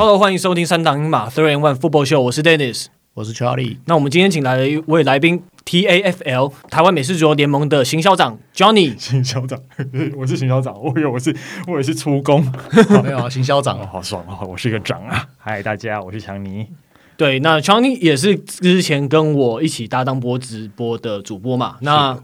Hello，欢迎收听三档英马 Three and One Football Show，我是 Dennis，我是 Charlie。那我们今天请来了一位来宾，TAFL 台湾美式足球联盟的行销长 Johnny。行销长，我是行销长，我以为我是我也是出工，没有啊，行销长、哦，好爽啊！我是一个长啊。嗨，大家，我是强尼。对，那 Johnny 也是之前跟我一起搭档播直播的主播嘛。那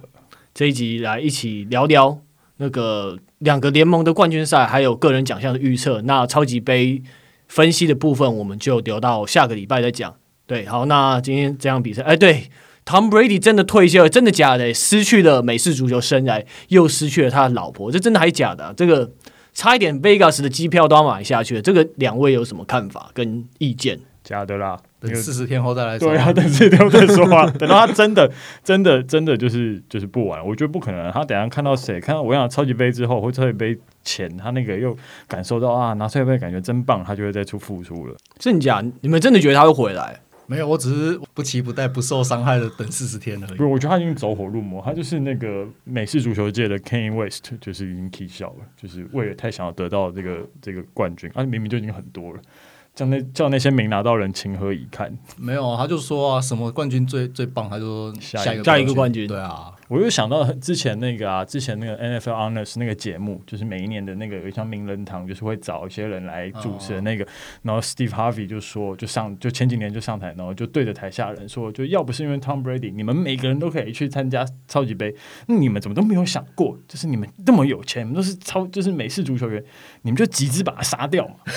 这一集来一起聊聊那个两个联盟的冠军赛，还有个人奖项的预测。那超级杯分析的部分，我们就留到下个礼拜再讲。对，好，那今天这场比赛，哎，对，Tom Brady 真的退休了，真的假的？失去了美式足球生涯，又失去了他的老婆，这真的还假的？这个差一点 Vegas 的机票都要买下去了。这个两位有什么看法跟意见？假的啦，等四十天后再来说。对啊，等四十天后再说啊。等到他真的、真的、真的就是就是不玩，我觉得不可能。他等下看到谁，看到我想超级杯之后或超级杯前，他那个又感受到啊，拿超级杯感觉真棒，他就会再出复出了。真假？你们真的觉得他会回来？没有，我只是不期不待、不受伤害的等四十天而已。不是，我觉得他已经走火入魔，他就是那个美式足球界的 Kanye West，就是已经 k 笑了，就是为了太想要得到这个这个冠军，而、啊、明明就已经很多了。叫那叫那些没拿到人情何以堪？没有啊，他就说啊，什么冠军最最棒，他就说下一个下一个冠军。对啊，我又想到之前那个啊，之前那个 NFL Honors 那个节目，就是每一年的那个有一项名人堂，就是会找一些人来主持的那个。哦、然后 Steve Harvey 就说，就上就前几年就上台，然后就对着台下人说，就要不是因为 Tom Brady，你们每个人都可以去参加超级杯，那你们怎么都没有想过，就是你们那么有钱，你们都是超就是美式足球员，你们就集资把他杀掉嘛。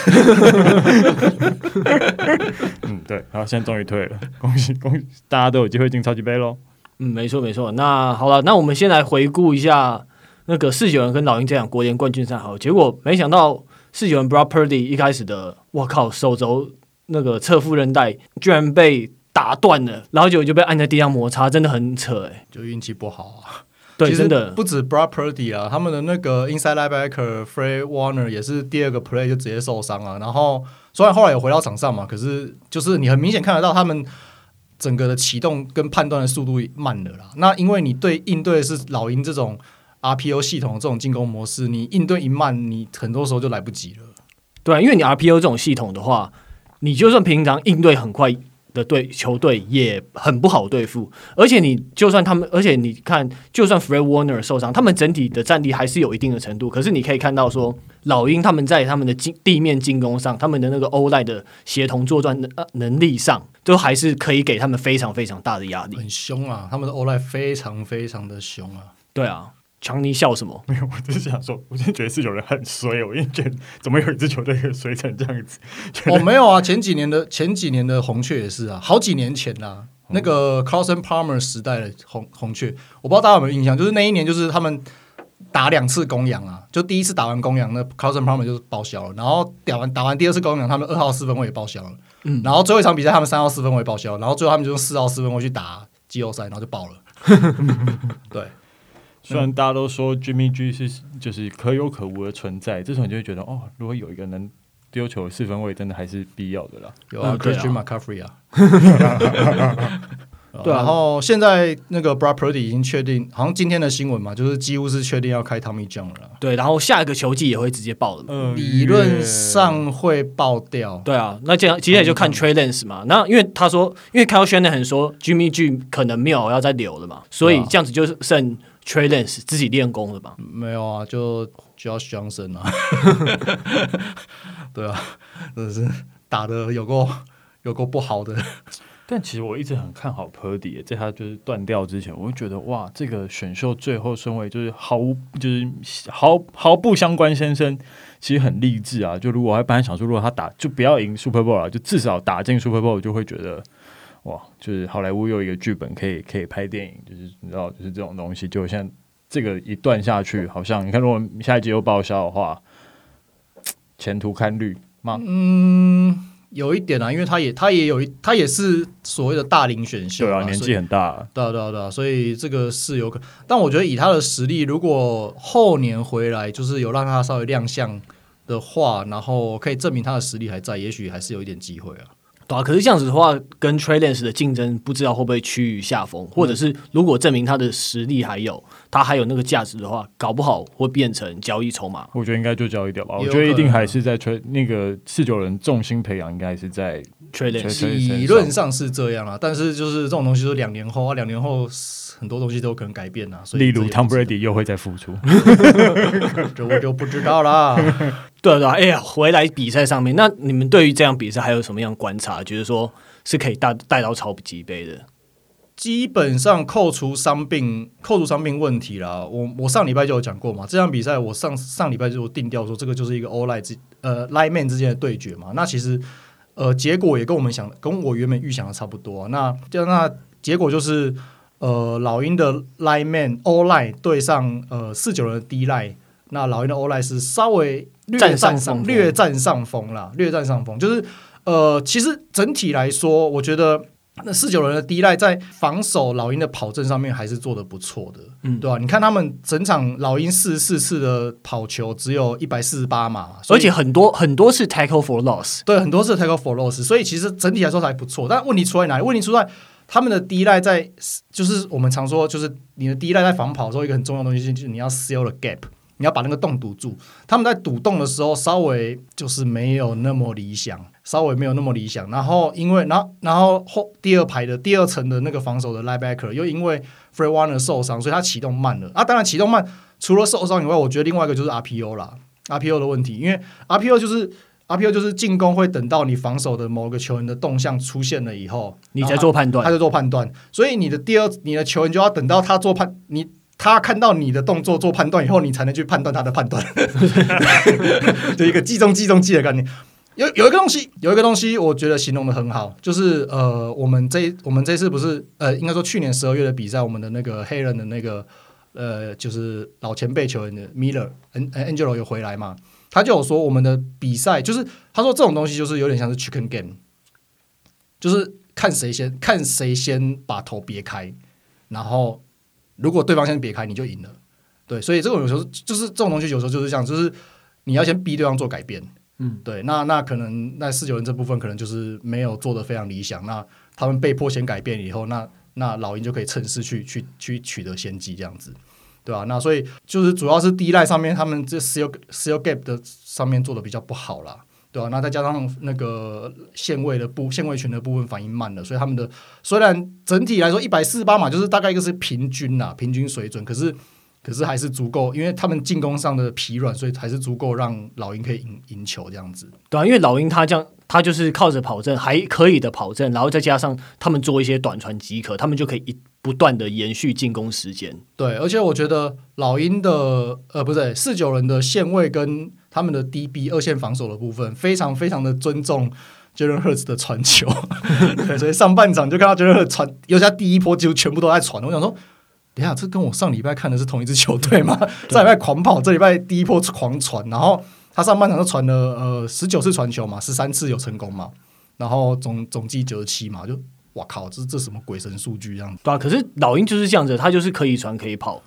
嗯，对，然后现在终于退了，恭喜恭喜，大家都有机会进超级杯喽。嗯，没错没错。那好了，那我们先来回顾一下那个四九人跟老鹰这场国联冠军赛。好，结果没想到四九人 Brock Purdy 一开始的，我靠，手肘那个侧副韧带居然被打断了，然后就就被按在地上摩擦，真的很扯哎，就运气不好啊。对，真的不止 Brock Purdy 啊，他们的那个 Inside Linebacker Fred Warner 也是第二个 Play 就直接受伤了。然后虽然后来有回到场上嘛，可是就是你很明显看得到他们整个的启动跟判断的速度慢了啦。那因为你对应对的是老鹰这种 RPO 系统这种进攻模式，你应对一慢，你很多时候就来不及了。对，因为你 RPO 这种系统的话，你就算平常应对很快。的队球队也很不好对付，而且你就算他们，而且你看，就算 Fred Warner 受伤，他们整体的战力还是有一定的程度。可是你可以看到说，老鹰他们在他们的进地面进攻上，他们的那个 O-line 的协同作战能能力上，都还是可以给他们非常非常大的压力。很凶啊，他们的 O-line 非常非常的凶啊。对啊。强尼笑什么？没有，我只是想说，我就觉得是有人很衰，我因为觉得怎么有一支球队可以衰成这样子？哦，没有啊，前几年的前几年的红雀也是啊，好几年前啦，嗯、那个 Carson Palmer 时代的红红雀，我不知道大家有没有印象，就是那一年就是他们打两次公羊啊，就第一次打完公羊，那 Carson Palmer 就是报销了，然后打完打完第二次公羊，他们二号四分卫也报销了，嗯，然后最后一场比赛他们三号四分卫报销，然后最后他们就用四号四分卫去打季后赛，然后就爆了，对。虽然大家都说 Jimmy G 是就是可有可无的存在，这时候你就会觉得哦，如果有一个能丢球四分位，真的还是必要的啦。有啊，Christian McCaffrey 啊。对，然后现在那个 Brad Purdy 已经确定，好像今天的新闻嘛，就是几乎是确定要开 Tommy John 了。对，然后下一个球季也会直接爆的理论上会爆掉。对啊，那这样接下来就看 Trey Lance 嘛。那因为他说，因为 Kyle Shanahan 说 Jimmy G 可能没有要再留了嘛，所以这样子就剩。Trey Lance 自己练功了吧？没有啊，就 Josh Johnson 啊。对啊，真的是打的有够有够不好的。但其实我一直很看好 Purdy，在他就是断掉之前，我就觉得哇，这个选秀最后顺位就是毫无就是毫毫不相关先生，其实很励志啊。就如果我还本来想说，如果他打就不要赢 Super Bowl 了，就至少打进 Super Bowl，就会觉得。哇，就是好莱坞又一个剧本可以可以拍电影，就是你知道，就是这种东西，就像这个一段下去，好像你看，如果下一集又报销的话，前途堪虑吗？嗯，有一点啊，因为他也他也有一他也是所谓的大龄选秀，对啊，年纪很大，对啊对啊对啊，所以这个是有可，但我觉得以他的实力，如果后年回来，就是有让他稍微亮相的话，然后可以证明他的实力还在，也许还是有一点机会啊。对啊，可是这样子的话，跟 Trey Lance 的竞争不知道会不会趋于下风，或者是如果证明他的实力还有，他还有那个价值的话，搞不好会变成交易筹码。我觉得应该就交易掉吧。我觉得一定还是在 Trey 那个四九人重心培养，应该是在 Trey Lance。理论上是这样啊，但是就是这种东西，就两年后啊，两年后很多东西都有可能改变啊。所以例如 Tom Brady 又会再复出，这我就不知道啦。对对，哎呀，回来比赛上面，那你们对于这样比赛还有什么样观察？觉得说是可以带带到超级杯的？基本上扣除伤病，扣除伤病问题啦。我我上礼拜就有讲过嘛，这场比赛我上上礼拜就定调说，这个就是一个 all line 之呃 line man 之间的对决嘛。那其实呃结果也跟我们想跟我原本预想的差不多啊。那就那结果就是呃老鹰的 line man all line 对上呃四九人的 D line，那老鹰的 all line 是稍微。略占上略占上风啦，略占上风。就是呃，其实整体来说，我觉得那四九人的 D-line 在防守老鹰的跑阵上面还是做的不错的，嗯，对吧？你看他们整场老鹰四十四次的跑球只有一百四十八码，而且很多很多是 tackle for loss，对，很多是 tackle for loss，所以其实整体来说还不错。但问题出在哪里？问题出在他们的第一代在，就是我们常说，就是你的第一代在防跑的时候，一个很重要的东西就是你要 seal the gap。你要把那个洞堵住，他们在堵洞的时候稍微就是没有那么理想，稍微没有那么理想。然后因为，然后然后后第二排的第二层的那个防守的 linebacker 又因为 Fred Warner 受伤，所以他启动慢了。啊，当然启动慢，除了受伤以外，我觉得另外一个就是 RPO 啦，RPO 的问题，因为 RPO 就是 RPO 就是进攻会等到你防守的某个球员的动向出现了以后，你再做判断，他就做判断，所以你的第二你的球员就要等到他做判你。他看到你的动作做判断以后，你才能去判断他的判断，就一个计中计中计的概念。有有一个东西，有一个东西，我觉得形容的很好，就是呃，我们这我们这次不是呃，应该说去年十二月的比赛，我们的那个黑人的那个呃，就是老前辈球员的 Miller Angelo 有回来嘛？他就有说，我们的比赛就是他说这种东西就是有点像是 Chicken Game，就是看谁先看谁先把头别开，然后。如果对方先别开，你就赢了。对，所以这种有时候就是这种东西，有时候就是这样，就是你要先逼对方做改变。嗯，对。那那可能那四九人这部分可能就是没有做的非常理想。那他们被迫先改变以后，那那老鹰就可以趁势去去去取得先机，这样子，对吧？那所以就是主要是 D-line 上面，他们这 seal seal gap 的上面做的比较不好啦。对吧、啊？那再加上那个线位的部线位群的部分反应慢了，所以他们的虽然整体来说一百四十八码就是大概一个是平均呐，平均水准，可是可是还是足够，因为他们进攻上的疲软，所以还是足够让老鹰可以赢赢球这样子。对啊，因为老鹰他这样，他就是靠着跑阵还可以的跑阵，然后再加上他们做一些短传即可，他们就可以一不断的延续进攻时间。对，而且我觉得老鹰的呃不是四九人的线位跟。他们的 DB 二线防守的部分非常非常的尊重 Jalen Hurts 的传球，对，所以上半场就看到 Jalen Hurts 传，尤其他第一波几乎全部都在传。我想说，等一下，这跟我上礼拜看的是同一支球队吗？上礼拜狂跑，这礼拜第一波狂传，然后他上半场就传了呃十九次传球嘛，十三次有成功嘛，然后总总计九十七嘛，就哇靠，这这什么鬼神数据这样子？对啊，可是老鹰就是这样子，它就是可以传可以跑，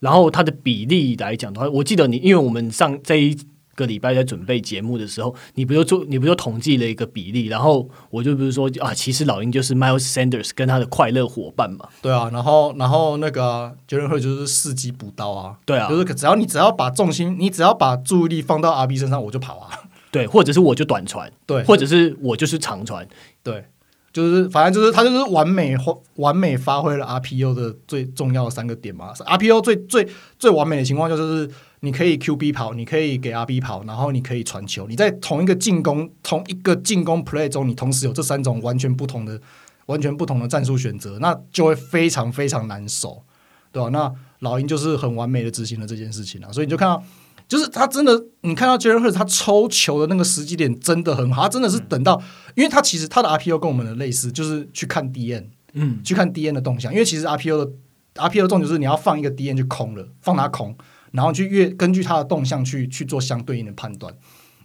然后它的比例来讲的话，我记得你，因为我们上这一。个礼拜在准备节目的时候，你不就做，你不就统计了一个比例，然后我就不是说啊，其实老鹰就是 Miles Sanders 跟他的快乐伙伴嘛。对啊，然后然后那个 Jalen Hurts 就是伺机补刀啊。对啊，就是只要你只要把重心，你只要把注意力放到 RB 身上，我就跑啊。对，或者是我就短传，对，或者是我就是长传，对，就是反正就是他就是完美完美发挥了 RPO 的最重要的三个点嘛。RPO 最最最完美的情况就是。你可以 QB 跑，你可以给 RB 跑，然后你可以传球。你在同一个进攻、同一个进攻 play 中，你同时有这三种完全不同的、完全不同的战术选择，那就会非常非常难守，对吧？那老鹰就是很完美的执行了这件事情啊，所以你就看到，就是他真的，你看到 Jalen Hurts 他抽球的那个时机点真的很好，他真的是等到，因为他其实他的 RPO 跟我们的类似，就是去看 DN，嗯，去看 DN 的动向，因为其实 RPO 的 RPO 的重点就是你要放一个 DN 就空了，放它空。然后去越根据它的动向去去做相对应的判断，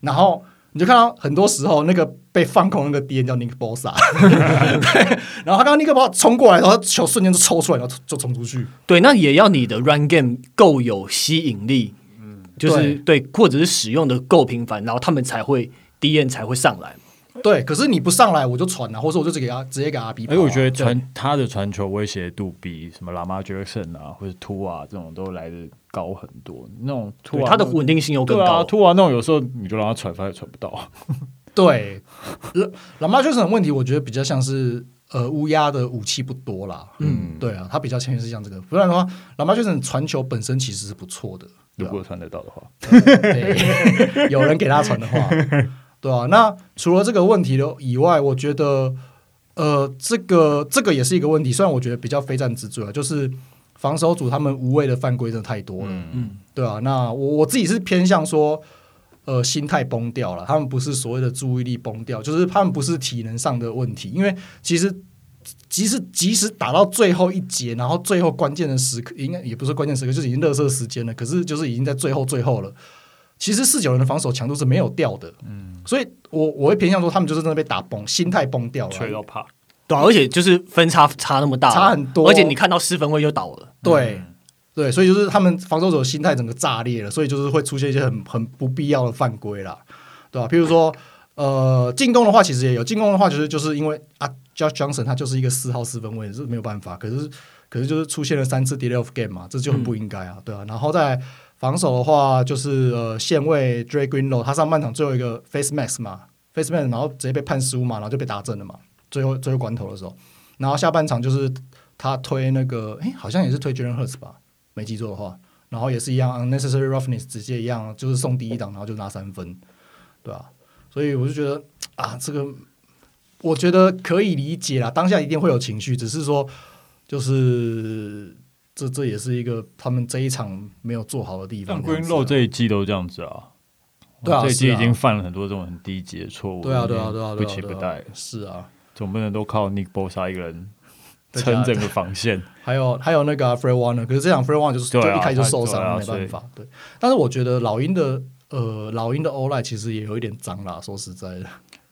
然后你就看到很多时候那个被放空那个 DN 叫 Nick Bosa，对，然后他刚刚 Nick Bosa 冲过来，然后球瞬间就抽出来，然后就冲出去。对，那也要你的 Run Game 够有吸引力，嗯，就是对，或者是使用的够频繁，然后他们才会 DN 才会上来。对，可是你不上来我就传了，或者我就直接给他直接给阿 B。哎，我觉得传他的传球威胁度比什么拉马杰克逊啊，或者突啊这种都来的高很多。那种图瓦他的稳定性又更高。图瓦、啊、那种有时候你就让他传，发也传不到。对，拉马杰克逊的问题，我觉得比较像是呃乌鸦的武器不多啦。嗯，对啊，他比较偏向是像这个。不然的话，拉马杰克逊传球本身其实是不错的，如果传得到的话，对有人给他传的话。对啊，那除了这个问题的以外，我觉得，呃，这个这个也是一个问题。虽然我觉得比较非战之罪啊，就是防守组他们无谓的犯规真的太多了。嗯，对啊，那我我自己是偏向说，呃，心态崩掉了。他们不是所谓的注意力崩掉，就是他们不是体能上的问题。因为其实，即使即使打到最后一节，然后最后关键的时刻，应该也不是关键时刻，就是已经垃圾时间了。可是就是已经在最后最后了。其实四九人的防守强度是没有掉的，嗯，所以我我会偏向说他们就是真的被打崩，心态崩掉了，吹到怕，对、啊，而且就是分差差那么大，差很多，而且你看到四分位就倒了，对、嗯、对，所以就是他们防守者心态整个炸裂了，所以就是会出现一些很很不必要的犯规啦，对吧、啊？譬如说，呃，进攻的话其实也有，进攻的话就是就是因为啊，Josh Johnson 他就是一个四号四分位，是没有办法，可是可是就是出现了三次 delay of game 嘛，这就很不应该啊，嗯、对啊，然后在。防守的话，就是呃，线位 Dre Greenlow，他上半场最后一个 face mask 嘛，face mask，然后直接被判失误嘛，然后就被打正了嘛。最后最后关头的时候，然后下半场就是他推那个，哎，好像也是推 Jalen Hurts 吧，没记错的话，然后也是一样 unnecessary roughness，直接一样就是送第一档，然后就拿三分，对吧？所以我就觉得啊，这个我觉得可以理解啦，当下一定会有情绪，只是说就是。这这也是一个他们这一场没有做好的地方。但 Greenlow 这一季都这样子啊，对啊，这一季已经犯了很多这种很低级的错误。对啊，对啊，对啊，不期不待。是啊，总不能都靠 Nick Bosa 一个人 撑整个防线。还有还有那个 Fred Warner，可是这场 Free Warner 就是就一开始就受伤，没办法。对，但是我觉得老鹰的呃老鹰的 O-line 其实也有一点脏啦，说实在的。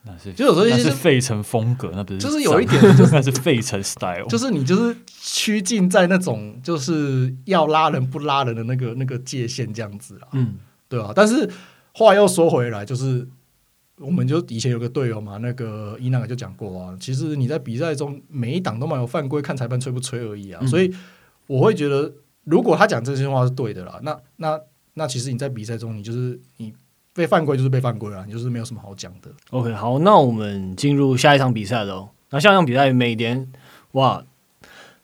那是就有时候那是费城风格，那不是就是有一点，就是那是费城 style，就是你就是趋近在那种就是要拉人不拉人的那个那个界限这样子啦，嗯，对啊。但是话又说回来，就是我们就以前有个队友嘛，那个伊纳就讲过啊，其实你在比赛中每一档都蛮有犯规，看裁判吹不吹而已啊。嗯、所以我会觉得，如果他讲这些话是对的啦，那那那其实你在比赛中，你就是你。被犯规就是被犯规了，你就是没有什么好讲的。OK，好，那我们进入下一场比赛喽。那下一场比赛，美联哇，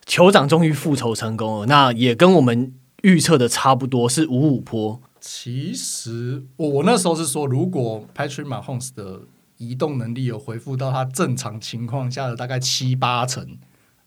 酋长终于复仇成功了。那也跟我们预测的差不多，是五五坡。其实我我那时候是说，如果 Patrick Mahomes 的移动能力有恢复到他正常情况下的大概七八成，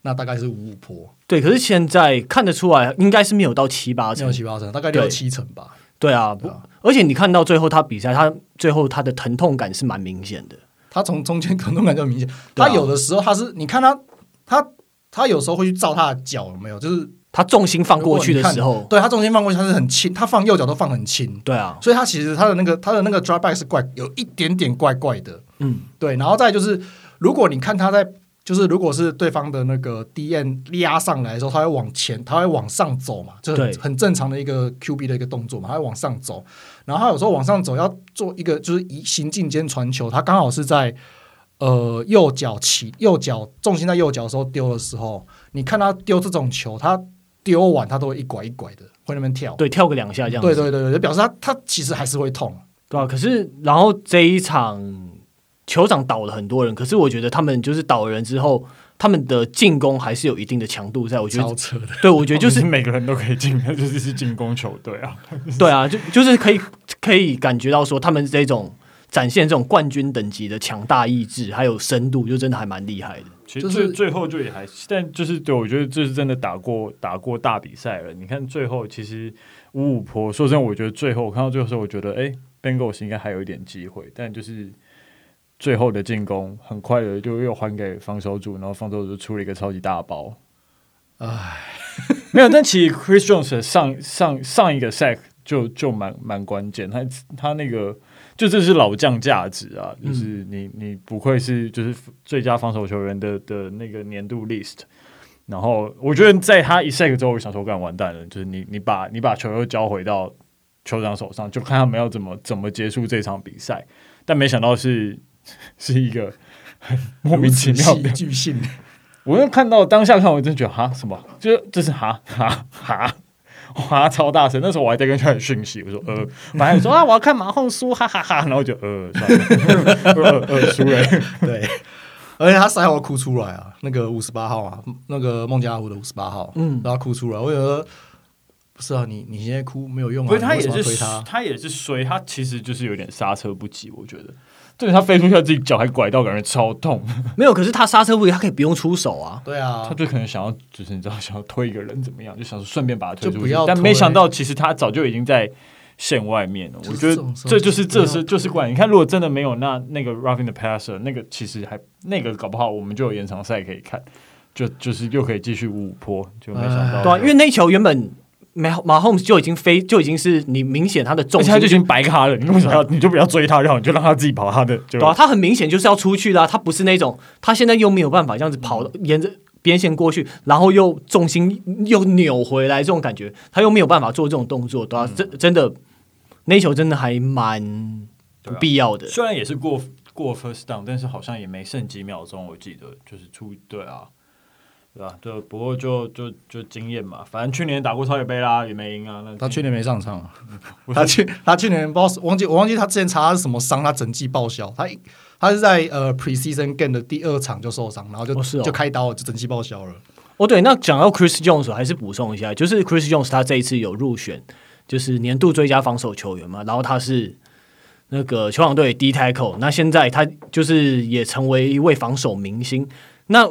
那大概是五五坡。对，可是现在看得出来，应该是没有到七八成，没有七八成，大概六七成吧。对啊，不，而且你看到最后他比赛，他最后他的疼痛感是蛮明显的。他从中间疼痛感就明显。他有的时候他是，你看他，他他有时候会去照他的脚有没有？就是他重心放过去的时候，对他重心放过去，他是很轻，他放右脚都放很轻。对啊，所以他其实他的那个他的那个 drop back 是怪，有一点点怪怪的。嗯，对。然后再就是，如果你看他在。就是如果是对方的那个 DN 压上来的时候，他会往前，他会往上走嘛，就很很正常的一个 QB 的一个动作嘛，他会往上走。然后他有时候往上走要做一个就是移行进间传球，他刚好是在呃右脚起右脚重心在右脚的时候丢的时候，你看他丢这种球，他丢完他都会一拐一拐的，会那边跳，对，跳个两下这样子，对对对对，就表示他他其实还是会痛，对吧、啊？可是然后这一场。酋长倒了很多人，可是我觉得他们就是倒了人之后，他们的进攻还是有一定的强度在。我觉得，对，我觉得就 是每个人都可以进，就是是进攻球队啊。对啊，就就是可以可以感觉到说，他们这种展现这种冠军等级的强大意志还有深度，就真的还蛮厉害的。其实最最后就也还，但就是对我觉得这是真的打过打过大比赛了。你看最后其实五五坡，说真的，我觉得最后我看到最后时候，我觉得哎，Bengals 应该还有一点机会，但就是。最后的进攻很快的就又还给防守组，然后防守组出了一个超级大包。唉，没有，但其实 Chris Jones 上上上一个 sack 就就蛮蛮关键，他他那个就这是老将价值啊，就是你你不愧是就是最佳防守球员的的那个年度 list。然后我觉得在他一 sack 之后，我想说干完蛋了，就是你你把你把球又交回到酋长手上，就看他们要怎么怎么结束这场比赛。但没想到是。是一个很莫名其妙的。巨性。我又看到当下看，我真觉得哈？什么，就这是哈？哈？哈，哇超大声！那时候我还在跟他讯息，我说呃，反正说啊我要看马后书，哈？哈？哈，然后就呃算了，呃呃输了，对，而且他赛后哭出来啊，那个五十八号啊，那个孟加拉虎的五十八号，嗯，然后哭出来，我觉得不是啊，你你现在哭没有用啊，不是他也是他，他也是衰，他其实就是有点刹车不及，我觉得。对，他飞出去，自己脚还拐到，感觉超痛。没有，可是他刹车不及，他可以不用出手啊。对啊，他就可能想要，就是你知道，想要推一个人怎么样，就想说顺便把他推出去。但没想到，其实他早就已经在线外面了。我觉得这就是这是就是怪。你看，如果真的没有那那个 roughing the passer，那个其实还那个搞不好，我们就有延长赛可以看，就就是又可以继续五五坡。就没想到，对啊，因为那球原本。马马 Holmes 就已经飞，就已经是你明显他的重心，他就已经白咖了。你为什么要？你就不要追他，然后你就让他自己跑他的。对啊，他很明显就是要出去的，他不是那种，他现在又没有办法这样子跑，沿着边线过去，然后又重心又扭回来，这种感觉，他又没有办法做这种动作，对啊，真真的那球真的还蛮不必要的。虽然也是过过 first down，但是好像也没剩几秒钟，我记得就是出对啊。对吧？就不过就就就经验嘛，反正去年打过超级杯啦，也没赢啊。那他去年没上场，他去他去年不知道忘记我忘记他之前查他是什么伤，他整季报销。他他是在呃 preseason game 的第二场就受伤，然后就、哦哦、就开刀了，就整季报销了。哦，对，那讲到 Chris Jones 还是补充一下，就是 Chris Jones 他这一次有入选，就是年度最佳防守球员嘛，然后他是那个球场队 D tackle，那现在他就是也成为一位防守明星，那。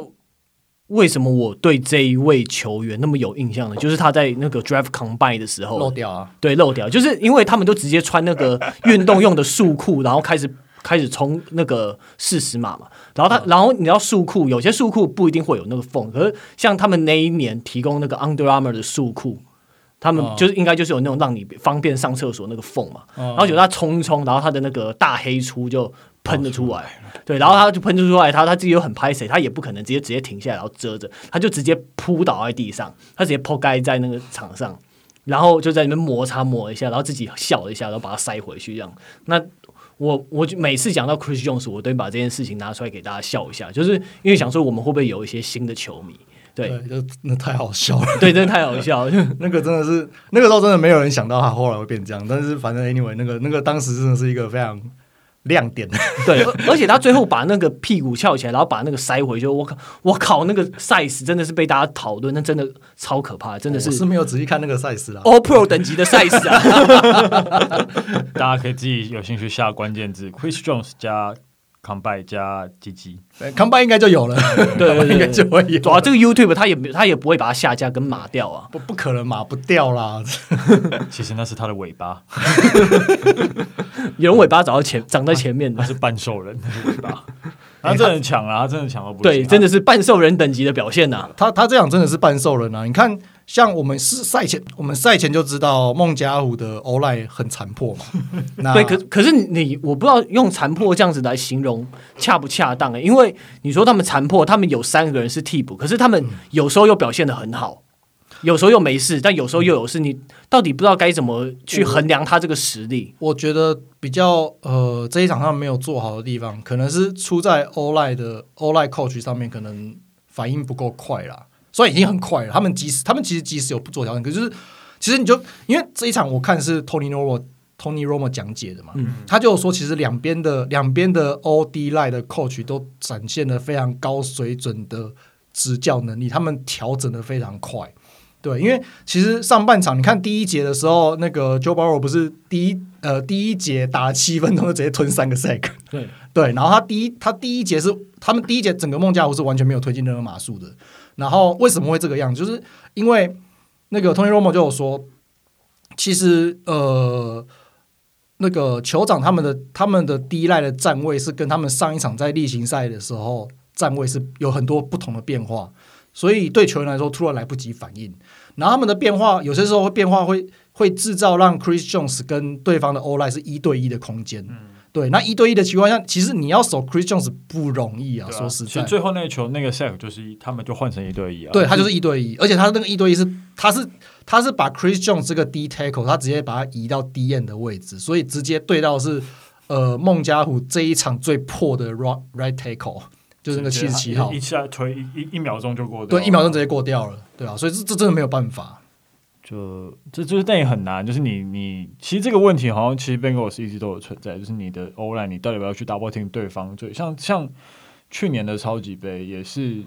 为什么我对这一位球员那么有印象呢？就是他在那个 Draft Combine 的时候。漏掉啊，对，漏掉，就是因为他们都直接穿那个运动用的束裤，然后开始开始冲那个四十码嘛，然后他，然后你知道束裤，有些束裤不一定会有那个缝，可是像他们那一年提供那个 Under Armour 的束裤，他们就是应该就是有那种让你方便上厕所那个缝嘛，然后就他冲一冲，然后他的那个大黑粗就。喷了出来，对，然后他就喷出出来，他他自己又很拍谁，他也不可能直接直接停下来然后遮着，他就直接扑倒在地上，他直接扑盖在那个场上，然后就在里面摩擦磨一下，然后自己笑了一下，然后把它塞回去这样。那我我就每次讲到 Chris Jones，我都会把这件事情拿出来给大家笑一下，就是因为想说我们会不会有一些新的球迷，对，对就那太好笑了，对，真的太好笑。了，那个真的是那个时候真的没有人想到他后来会变这样，但是反正 anyway 那个那个当时真的是一个非常。亮点，对，而且他最后把那个屁股翘起来，然后把那个塞回去。我靠，我靠，那个 size 真的是被大家讨论，那真的超可怕，真的是。我是没有仔细看那个 size 啦，All Pro 等级的 size 啊！大家可以自己有兴趣下关键字，Chris Jones 加。康拜加鸡鸡，康拜应该就有了，对，应该就会有。主要这个 YouTube 它也它也不会把它下架跟码掉啊，不不可能码不掉啦。其实那是它的尾巴，有人尾巴长在前，长在前面的，那是半兽人，那是尾巴。他真的很强啊，他真的强到不行。对，真的是半兽人等级的表现呐。他他这样真的是半兽人啊！你看。像我们是赛前，我们赛前就知道孟加拉虎的 O-line 很残破嘛。那对，可可是你，我不知道用残破这样子来形容恰不恰当？因为你说他们残破，他们有三个人是替补，可是他们有时候又表现的很好，有时候又没事，但有时候又有事。你到底不知道该怎么去衡量他这个实力？我，我觉得比较呃，这一场他们没有做好的地方，可能是出在 O-line 的 O-line coach 上面，可能反应不够快啦。所以已经很快了，他们即使他们其实即使有不做调整，可是就是其实你就因为这一场我看是 Tony Romo Tony Romo 讲解的嘛，嗯、他就说其实两边的两边的 OD line 的 coach 都展现了非常高水准的执教能力，他们调整的非常快。对，因为其实上半场你看第一节的时候，那个 Joe Burrow 不是第一呃第一节打了七分钟就直接吞三个 sack，对对，然后他第一他第一节是他们第一节整个孟加拉虎是完全没有推进任何码数的。然后为什么会这个样子？就是因为那个 Tony Romo 就有说，其实呃，那个酋长他们的他们的第一赖的站位是跟他们上一场在例行赛的时候站位是有很多不同的变化，所以对球员来说突然来不及反应。然后他们的变化有些时候会变化会会制造让 Chris Jones 跟对方的 ola 是一对一的空间。嗯对，那一对一的情况下，其实你要守 Chris Jones 不容易啊，啊说实在。其实最后那个球那个 sack 就是他们就换成一对一啊。对，他就是一对一，而且他那个一对一是他是他是把 Chris Jones 这个 D tackle 他直接把它移到 D end 的位置，所以直接对到是呃孟加虎这一场最破的 right right tackle，就是那个七十七号，一下推一一一秒钟就过掉，对，一秒钟直接过掉了，对啊，所以这这真的没有办法。就这就是但也很难，就是你你其实这个问题好像其实 Bengals 一直都有存在，就是你的 O-line 你到底要不要去 double team 对方？就像像去年的超级杯也是。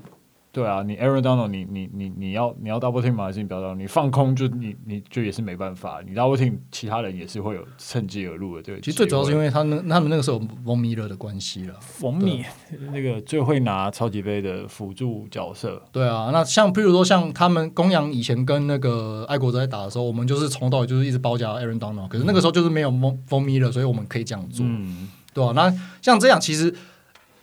对啊，你 Aaron Donald，你你你你要你要 double team 吗？还是你不要 double？你放空就你你就也是没办法，你 double team 其他人也是会有趁机而入的。对，其实最主要是因为他们他们那个时候 Von Miller 的关系了。Von Miller 那个最会拿超级杯的辅助角色。对啊，那像譬如说像他们公羊以前跟那个爱国者在打的时候，我们就是从头到尾就是一直包夹 Aaron Donald，可是那个时候就是没有 Von Miller，所以我们可以这样做。嗯，对啊，那像这样其实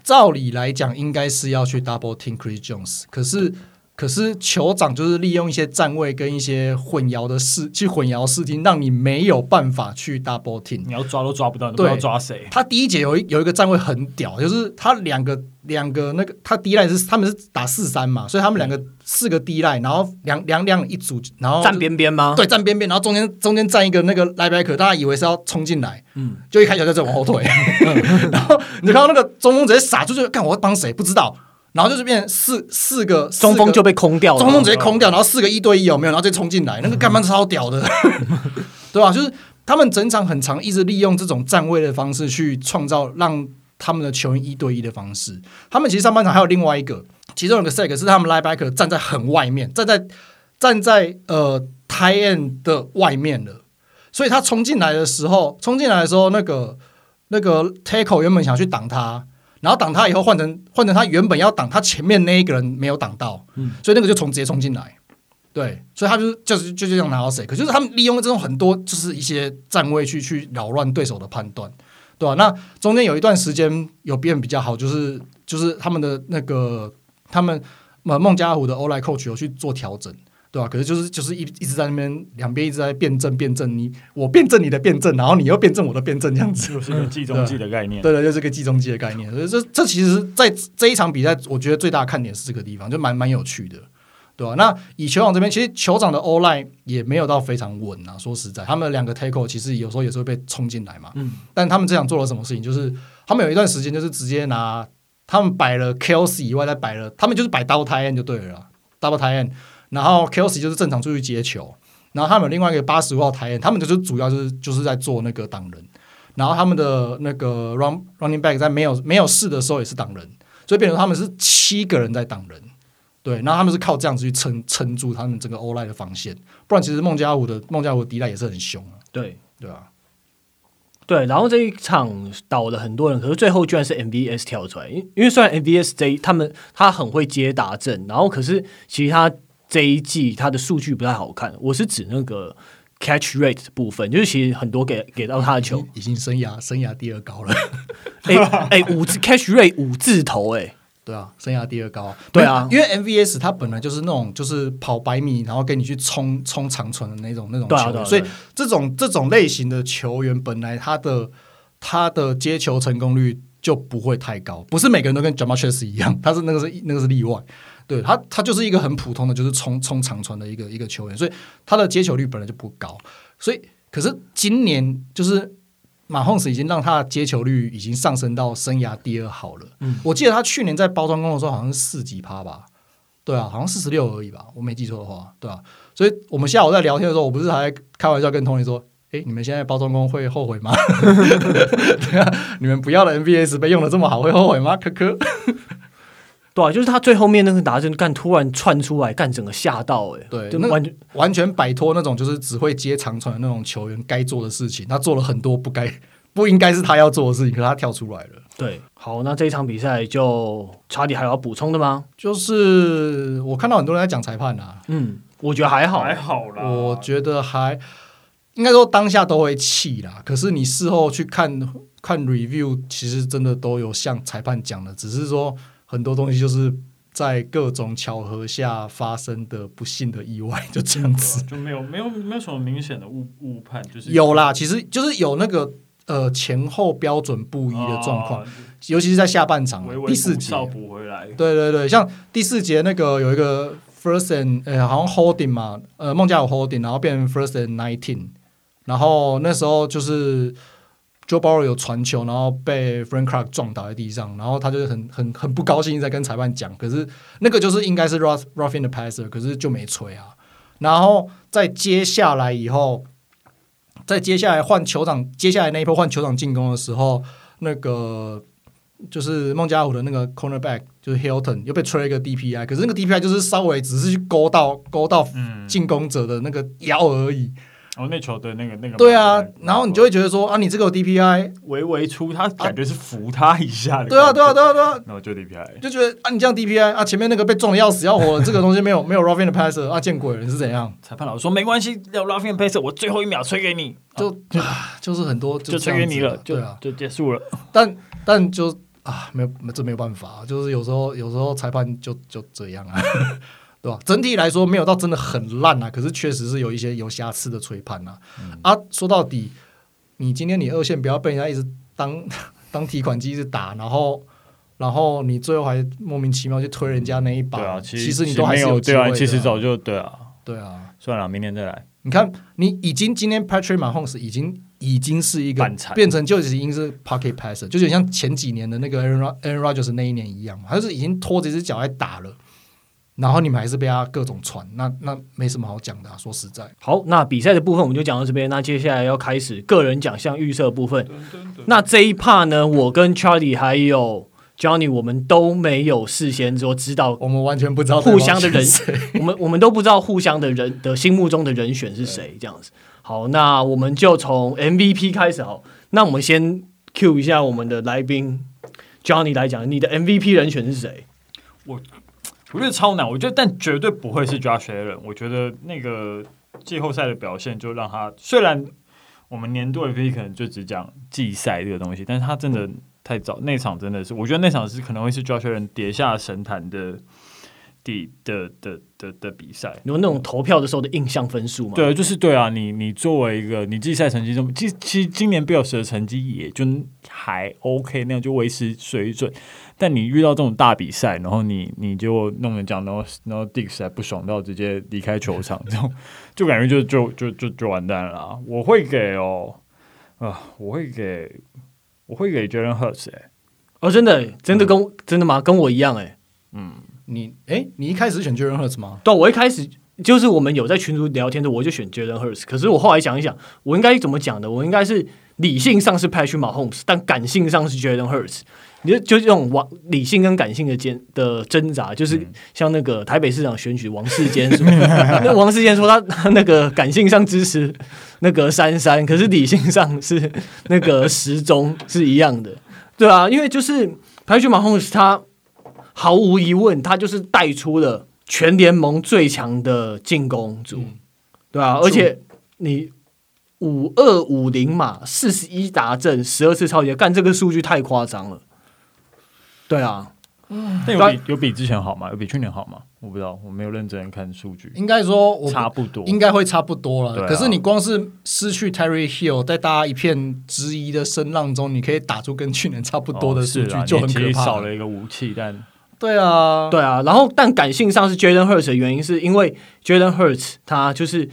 照理来讲应该是要去 double team Chris Jones，可是。可是酋长就是利用一些站位跟一些混淆的视去混淆视听，让你没有办法去 double team。你要抓都抓不到，你不知道抓谁？他第一节有一有一个站位很屌，就是他两个两个那个他 D line 是他们是打四三嘛，所以他们两个四个 D line，然后两两两一组，然后站边边吗？对，站边边，然后中间中间站一个那个 linebacker，大家以为是要冲进来，嗯，就一开球就在往后退，嗯、然后你看到那个中锋直接傻出去，看我要帮谁？不知道。然后就是变成四四个中锋就被空掉了，中锋直接空掉，然后四个一对一有没有？然后再冲进来，那个干班超屌的，对吧？就是他们整场很长，一直利用这种站位的方式去创造让他们的球员一对一的方式。他们其实上半场还有另外一个，其中有个 sack 是他们 linebacker 站在很外面，站在站在呃 tight end 的外面了，所以他冲进来的时候，冲进来的时候，那个那个 tackle 原本想去挡他。然后挡他以后，换成换成他原本要挡他前面那一个人没有挡到，嗯、所以那个就从直接冲进来，对，所以他就是就是就这样拿到谁，可就是他们利用这种很多就是一些站位去去扰乱对手的判断，对吧、啊？那中间有一段时间有变比较好，就是就是他们的那个他们孟加拉虎的 O-line coach 有去做调整。对吧、啊？可是就是就是一一直在那边两边一直在辩证辩证，你我辩证你的辩证，然后你又辩证我的辩证，这样子就是一个计中计的概念。对的，就是个计中计的概念。所以这这其实，在这一场比赛，我觉得最大的看点是这个地方，就蛮蛮有趣的，对吧、啊？那以酋长这边，其实酋长的 O-line 也没有到非常稳啊。说实在，他们两个 tackle 其实有时候也是会被冲进来嘛。嗯。但他们这场做了什么事情？就是他们有一段时间就是直接拿他们摆了 Kelce 以外，再摆了他们就是摆 double tight end 就对了，double tight end。然后 Kelsey 就是正常出去接球，然后他们有另外一个八十五号台，他们就是主要就是就是在做那个挡人，然后他们的那个 run running back 在没有没有事的时候也是挡人，所以变成他们是七个人在挡人，对，然后他们是靠这样子去撑撑住他们整个 O-line 的防线，不然其实孟加拉虎的孟加拉虎的 D-line 也是很凶啊，对对啊，对，然后这一场倒了很多人，可是最后居然是 MVS 跳出来，因因为虽然 MVS 这一他们他很会接打阵，然后可是其实他。这一季他的数据不太好看，我是指那个 catch rate 的部分，就是其实很多给给到他的球已经，已经生涯生涯第二高了。哎哎、欸，五字 catch rate 五字头哎、欸，对啊，生涯第二高。对啊，因为 MVS 他本来就是那种就是跑百米然后跟你去冲冲长存的那种那种球所以这种这种类型的球员本来他的他的接球成功率就不会太高，不是每个人都跟 Ja'Marr Chase 一样，他是那个是那个是例外。对他，他就是一个很普通的，就是冲冲长传的一个一个球员，所以他的接球率本来就不高。所以，可是今年就是马洪斯已经让他的接球率已经上升到生涯第二好了。嗯，我记得他去年在包装工的时候好像是四级趴吧？对啊，好像四十六而已吧，我没记错的话，对啊。所以我们下午在聊天的时候，我不是还开玩笑跟 Tony 说：“哎，你们现在包装工会后悔吗？对啊，你们不要的 MBS 被用的这么好，会后悔吗？”科科。对啊，就是他最后面那个打针干突然窜出来，干整个吓到哎、欸，对，就完全完全摆脱那种就是只会接长传的那种球员该做的事情，他做了很多不该 不应该是他要做的事情，可是他跳出来了。对，好，那这一场比赛就查理还有要补充的吗？就是我看到很多人在讲裁判啊，嗯，我觉得还好，还好啦，我觉得还应该说当下都会气啦，可是你事后去看看 review，其实真的都有像裁判讲的，只是说。很多东西就是在各种巧合下发生的不幸的意外，就这样子，就没有没有没有什么明显的误误判，就是有啦，其实就是有那个呃前后标准不一的状况，哦、尤其是在下半场微微第四节。补回来，对对对，像第四节那个有一个 first and 呃好像 holding 嘛，呃孟加有 holding，然后变成 first and nineteen，然后那时候就是 Joe Burrow 有传球，然后被 Frank Clark 撞倒在地上，然后他就很很很不高兴，在跟裁判讲。可是那个就是应该是 roughing the passer，可是就没吹啊。然后在接下来以后，在接下来换球场，接下来那一波换球场进攻的时候，那个就是孟加拉虎的那个 cornerback 就是 Hilton 又被吹了一个 DPI，可是那个 DPI 就是稍微只是去勾到勾到进攻者的那个腰而已。哦，那球的那个那个，对啊，然后你就会觉得说啊，你这个有 DPI 微微出，他感觉是扶他一下的，对啊，对啊，对啊，对啊，然后就 DPI，就觉得啊，你这样 DPI 啊，前面那个被撞的要死要活的，这个东西没有没有 roughing the passer 啊，见鬼了，你是怎样？裁判老师说没关系，要 roughing the passer，我最后一秒吹给你，就啊，就是很多就吹给你了，对啊，就结束了。但但就啊，没有这没有办法，就是有时候有时候裁判就就这样啊。对吧？整体来说没有到真的很烂啊，可是确实是有一些有瑕疵的吹判啊。嗯、啊，说到底，你今天你二线不要被人家一直当 当提款机一直打，然后然后你最后还莫名其妙去推人家那一把。对啊，其实，其实你都还是有机会的、啊。其实早就对啊，对啊，算了，明年再来。你看，你已经今天 Patrick Mahomes 已经已经是一个变成就已经是 Pocket Passer，就有点像前几年的那个 Aaron Aaron Rodgers 那一年一样，他就是已经拖着一只脚来打了。然后你们还是被他各种传，那那没什么好讲的啊。说实在，好，那比赛的部分我们就讲到这边。那接下来要开始个人奖项预测部分。那这一 part 呢，我跟 Charlie 还有 Johnny，我们都没有事先说知道，我们完全不知道互相的人，我们我们都不知道互相的人的心目中的人选是谁。这样子，好，那我们就从 MVP 开始。好，那我们先 cue 一下我们的来宾 Johnny 来讲，你的 MVP 人选是谁？我。我觉得超难，我觉得但绝对不会是 Josh Allen。我觉得那个季后赛的表现就让他，虽然我们年度 MVP 可能就只讲季赛这个东西，但是他真的太早，那场真的是，我觉得那场是可能会是 Josh Allen 跌下神坛的。的的的的的比赛，有那种投票的时候的印象分数吗？对，就是对啊，你你作为一个你季赛成绩中，其其实今年 Bills 的成绩也就还 OK，那样就维持水准。但你遇到这种大比赛，然后你你就弄成这样，然后然后 Dix 还不爽到直接离开球场，这种 就感觉就就就就就完蛋了。我会给哦啊，我会给我会给 Jalen Hurts 哎，哦，真的真的跟、嗯、真的吗？跟我一样哎，嗯。你哎，你一开始选 Jalen Hurts 吗？对，我一开始就是我们有在群组聊天的，我就选 Jalen Hurts。可是我后来想一想，我应该怎么讲的？我应该是理性上是 Patrick Mahomes，但感性上是 Jalen Hurts。你就就这种王理性跟感性的间的挣扎，就是像那个台北市长选举王世坚说，那王世坚说他，他那个感性上支持那个珊珊，可是理性上是那个时钟是一样的，对啊，因为就是 Patrick Mahomes 他。毫无疑问，他就是带出了全联盟最强的进攻组，嗯、对啊，而且你五二五零码，四十一达阵，十二次超级，干这个数据太夸张了。对啊，嗯，但有比有比之前好吗？有比去年好吗？我不知道，我没有认真看数据。应该说差不多，应该会差不多了。啊、可是你光是失去 Tyreek Hill，在大家一片质疑的声浪中，你可以打出跟去年差不多的数据，哦、就很可怕。少了一个武器，但。对啊，对啊，然后但感性上是 Jalen Hurts 的原因，是因为 Jalen Hurts 他就是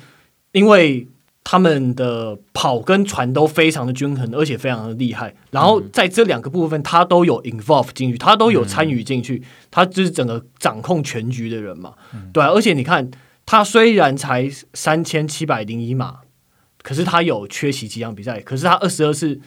因为他们的跑跟传都非常的均衡，而且非常的厉害。然后在这两个部分，他都有 involve 进去，他都有参与进去，他就是整个掌控全局的人嘛。对啊，而且你看，他虽然才三千七百零一码，可是他有缺席几场比赛，可是他二十二次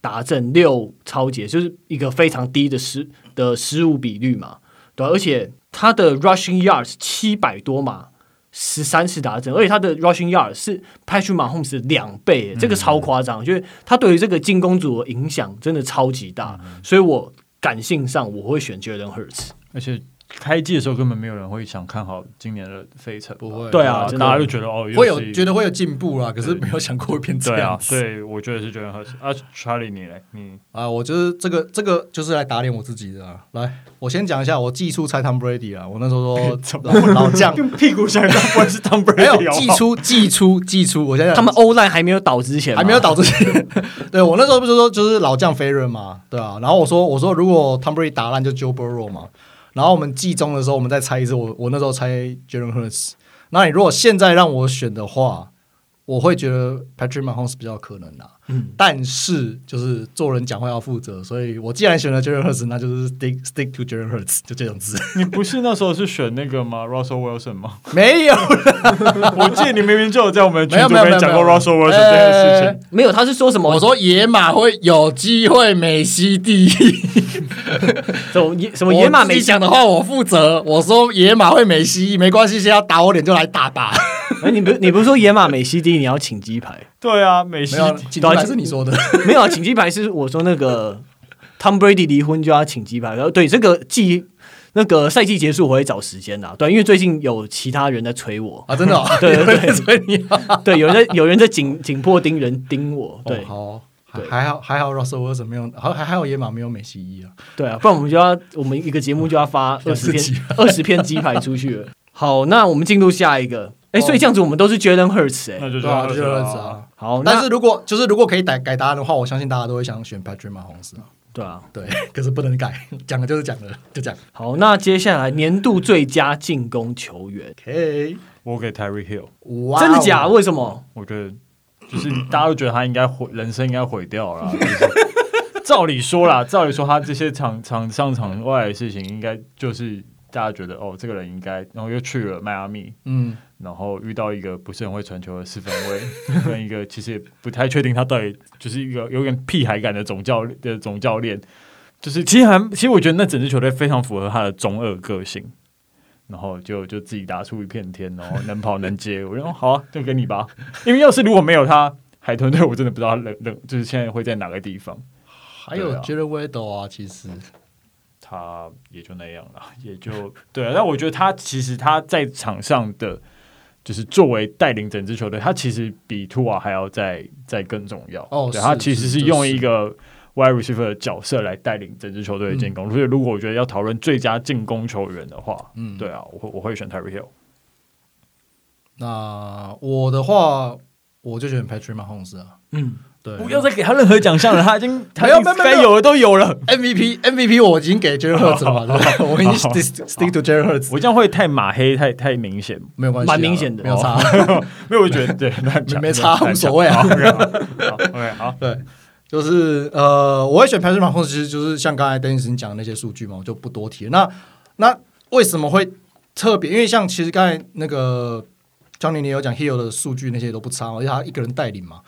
达阵六超节，就是一个非常低的失的失误比率嘛。对，而且他的 rushing yards 七百多码，十三次达阵，而且他的 rushing yards 是 Patrick Mahomes 的两倍，这个超夸张。就是他对于这个进攻组的影响真的超级大，所以我感性上我会选 Jalen Hurts，而且。开季的时候根本没有人会想看好今年的费城，不会，对啊，大家就觉得哦，会有觉得会有进步啦，可是没有想过会变这样子。对，我觉得是觉得很啊，Charlie 你嘞，你啊，我就是这个这个就是来打脸我自己的啊。来，我先讲一下，我寄出猜 Tom Brady 啊，我那时候说 老将。屁股想象不是 Tom Brady，没有寄出寄出寄出，我现在他们 O-line 还没有倒之前，还没有倒之前，对我那时候不是说就是老将飞人嘛，对啊，然后我说我说如果 Tom Brady 打烂就 Joe Burrow 嘛。然后我们季中的时候，我们再猜一次。我我那时候猜 Jalen Hurts。那你如果现在让我选的话，我会觉得 Patrick Mahomes 比较可能啦，嗯，但是就是做人讲话要负责，所以我既然选了 Jalen Hurts，那就是 stick stick to Jalen Hurts，就这种字。你不是那时候是选那个吗？Russell Wilson 吗？没有，我记得你明明就有在我们群组里面讲过 Russell Wilson 这件事情。没有，他是说什么？我说野马会有机会美西第一。什 野什么野马美西讲的话我负责。我说野马会美西，没关系，现在要打我脸就来打吧。哎，你不你不是说野马美西第？你要请鸡排？对啊，美西请鸡排是你说的，没有啊，请鸡排是我说那个 Tom Brady 离婚就要请鸡排。然后对这个季那个赛季结束我会找时间的，对，因为最近有其他人在催我啊，真的，对对对，催你，对，有人在有人在紧紧迫盯人盯我，对，好，还好还好，Russell Wilson 没有，还还还有野马没有美西一啊，对啊，不然我们就要我们一个节目就要发二十篇二十篇鸡排出去了。好，那我们进入下一个。哎，所以这样子我们都是 Jalen Hurts 哎，那就是 Jalen Hurts 啊。好，但是如果就是如果可以改改答案的话，我相信大家都会想选 Patrick Mahomes 啊。对啊，对，可是不能改，讲了就是讲了，就这样。好，那接下来年度最佳进攻球员，OK，我给 Tyreek Hill。哇，真的假？为什么？我觉得就是大家都觉得他应该毁人生，应该毁掉了。照理说啦，照理说他这些场场上场外的事情，应该就是大家觉得哦，这个人应该，然后又去了迈阿密，嗯。然后遇到一个不是很会传球的四分卫，跟一个其实也不太确定他到底就是一个有点屁孩感的总教的总教练，就是其实还其实我觉得那整支球队非常符合他的中二个性，然后就就自己打出一片天，然后能跑能接，我说好啊，就给你吧。因为要是如果没有他，海豚队我真的不知道冷冷 就是现在会在哪个地方。还有 Jalen Waddle 啊，其实他也就那样了，也就对啊。但我觉得他其实他在场上的。就是作为带领整支球队，他其实比图瓦还要再再更重要。哦，对，他其实是用一个 wide receiver 的角色来带领整支球队的进攻。嗯、所以，如果我觉得要讨论最佳进攻球员的话，嗯，对啊，我会我会选 Tyreek Hill。那我的话，我就选 Patrick Mahomes 啊。嗯。对，不要再给他任何奖项了，他已经 他要该有的都有了。MVP MVP 我已经给 Jalen Hurts 了，我已经 stick to Jalen Hurts。我这样会太马黑，太太明显，没有关系，蛮明显的，没有差。没有，我觉得对，没差无所谓啊。OK，好，对，就是呃，我会选 Patrick Mahomes，其实就是像刚才 Dennis 你讲的那些数据嘛，我就不多提了。那那为什么会特别？因为像其实刚才那个 Johnny 你有讲 Hill 的数据那些都不差，而且他一个人带领嘛。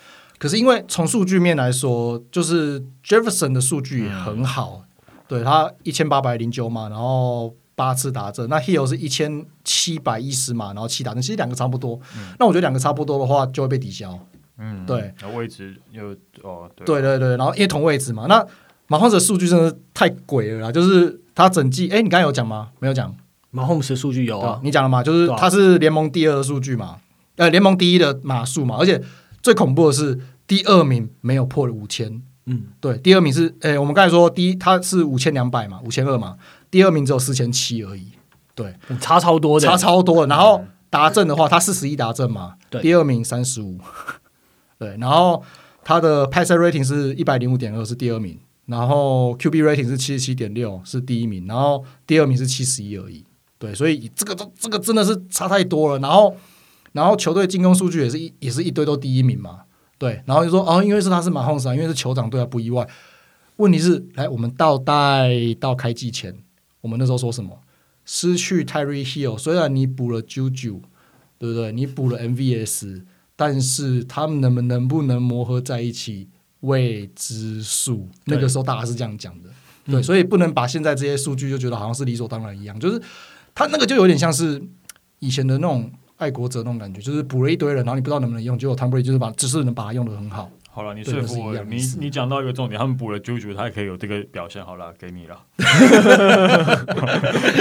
可是因为从数据面来说，就是 Jefferson 的数据也很好，嗯、对他一千八百零九码，然后八次达阵，那 Hill 是一千七百一十码，然后七达阵，其实两个差不多。嗯、那我觉得两个差不多的话，就会被抵消。嗯，对，位置又哦，对，对对对，然后因为同位置嘛，那马洪斯的数据真的是太鬼了啦，就是他整季，哎，你刚才有讲吗？没有讲，马洪斯的数据有啊，你讲了嘛？就是他是联盟第二的数据嘛，呃，联盟第一的码数嘛，而且最恐怖的是。第二名没有破了五千，嗯，对，第二名是，诶，我们刚才说第一他是五千两百嘛，五千二嘛，第二名只有四千七而已，对，差超多的，差超多的。然后达阵的话，他四十一达阵嘛，对，第二名三十五，对，然后他的 passer rating 是一百零五点二，是第二名，然后 QB rating 是七十七点六，是第一名，然后第二名是七十一而已，对，所以这个都这个真的是差太多了。然后，然后球队进攻数据也是一也是一堆都第一名嘛。对，然后就说哦，因为是他是马洪斯啊，因为是酋长对啊，不意外。问题是，来我们倒带到开季前，我们那时候说什么？失去 Tyreek Hill，虽然你补了 Juju，对不对？你补了 MVS，但是他们能不能不能磨合在一起，未知数。那个时候大家是这样讲的，对，嗯、所以不能把现在这些数据就觉得好像是理所当然一样，就是他那个就有点像是以前的那种。爱国者那种感觉，就是补了一堆人，然后你不知道能不能用，结果 Tom Brady 就是把，只是能把它用的很好。好了，你说服我，你你讲到一个重点，他们补了 Juju，他也可以有这个表现。好了，给你了。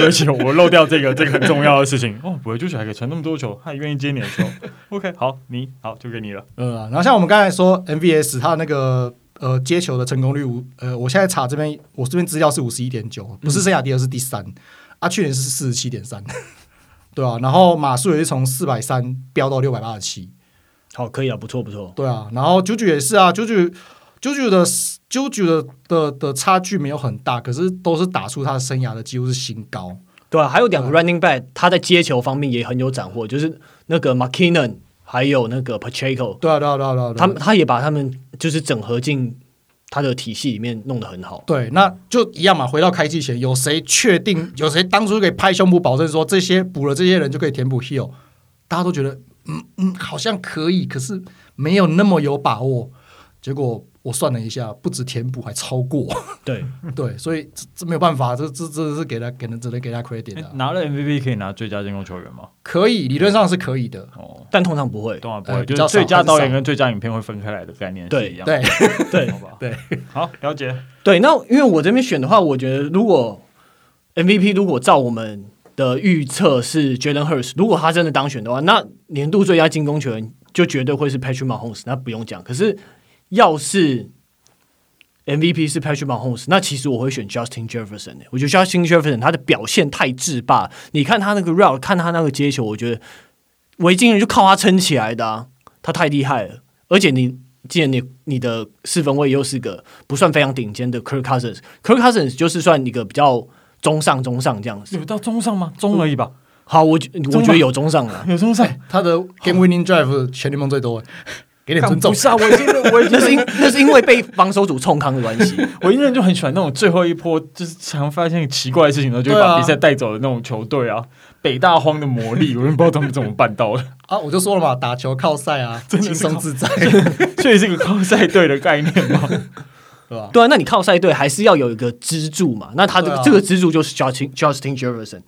而且我漏掉这个这个很重要的事情哦，补了 Juju 还可以传那么多球，他还愿意接你的球。OK，好，你好就给你了。嗯，然后像我们刚才说 MVS，他那个呃接球的成功率五呃，我现在查这边，我这边资料是五十一点九，不是生涯第二，是第三。嗯、啊，去年是四十七点三。对啊，然后码数也是从四百三飙到六百八十七，好，可以啊，不错不错。对啊，然后 Juju 也是啊，Juju Juju 的 Juju 的的的差距没有很大，可是都是打出他的生涯的几乎是新高。对啊，还有两个 Running Back，他在接球方面也很有斩获，就是那个 McKinnon 还有那个 Pacheco，对啊，对啊，对啊，对啊，他们他也把他们就是整合进他的体系里面，弄得很好。对，那就一样嘛。回到开季前，有谁确定？有谁当初可以拍胸脯保证说这些补了这些人就可以填补 Hill？大家都觉得，嗯嗯，好像可以，可是没有那么有把握。结果。我算了一下，不止填补，还超过。对 对，所以这这没有办法，这这这是给他给他只能给他 credit 的。拿了 MVP 可以拿最佳进攻球员吗？可以，理论上是可以的。哦，但通常不会，通常不会，就是最佳导演跟最佳影片会分开来的概念是一样。对对好吧，对，好 了解。对，那因为我这边选的话，我觉得如果 MVP 如果照我们的预测是 Jalen Hurts，如果他真的当选的话，那年度最佳进攻球员就绝对会是 Patrick Mahomes，那不用讲。可是要是 MVP 是 Patrick Mahomes，那其实我会选 Justin Jefferson 的。我觉得 Justin Jefferson 他的表现太制霸，你看他那个 route，看他那个接球，我觉得维京人就靠他撑起来的啊，他太厉害了。而且你既然你你的四分卫又是个不算非常顶尖的 Kirk Cousins，Kirk Cousins 就是算一个比较中上中上这样子。有到中上吗？中而已吧。好，我我觉得有中上了，有中上，他的 Game Winning Drive 全联盟最多。给点尊重，不是啊，我已经 我已经那是因那是因为被防守组冲康的关系。我一个人就很喜欢那种最后一波，就是常发现奇怪的事情，然后就会把比赛带走的那种球队啊。北大荒的魔力，我也不知道他们怎么办到的啊！我就说了嘛，打球靠赛啊，轻松自在，所以是一个靠赛队的概念嘛，对吧？对啊，那你靠赛队还是要有一个支柱嘛？那他这个、啊、这个支柱就是 Justin Justin Jefferson，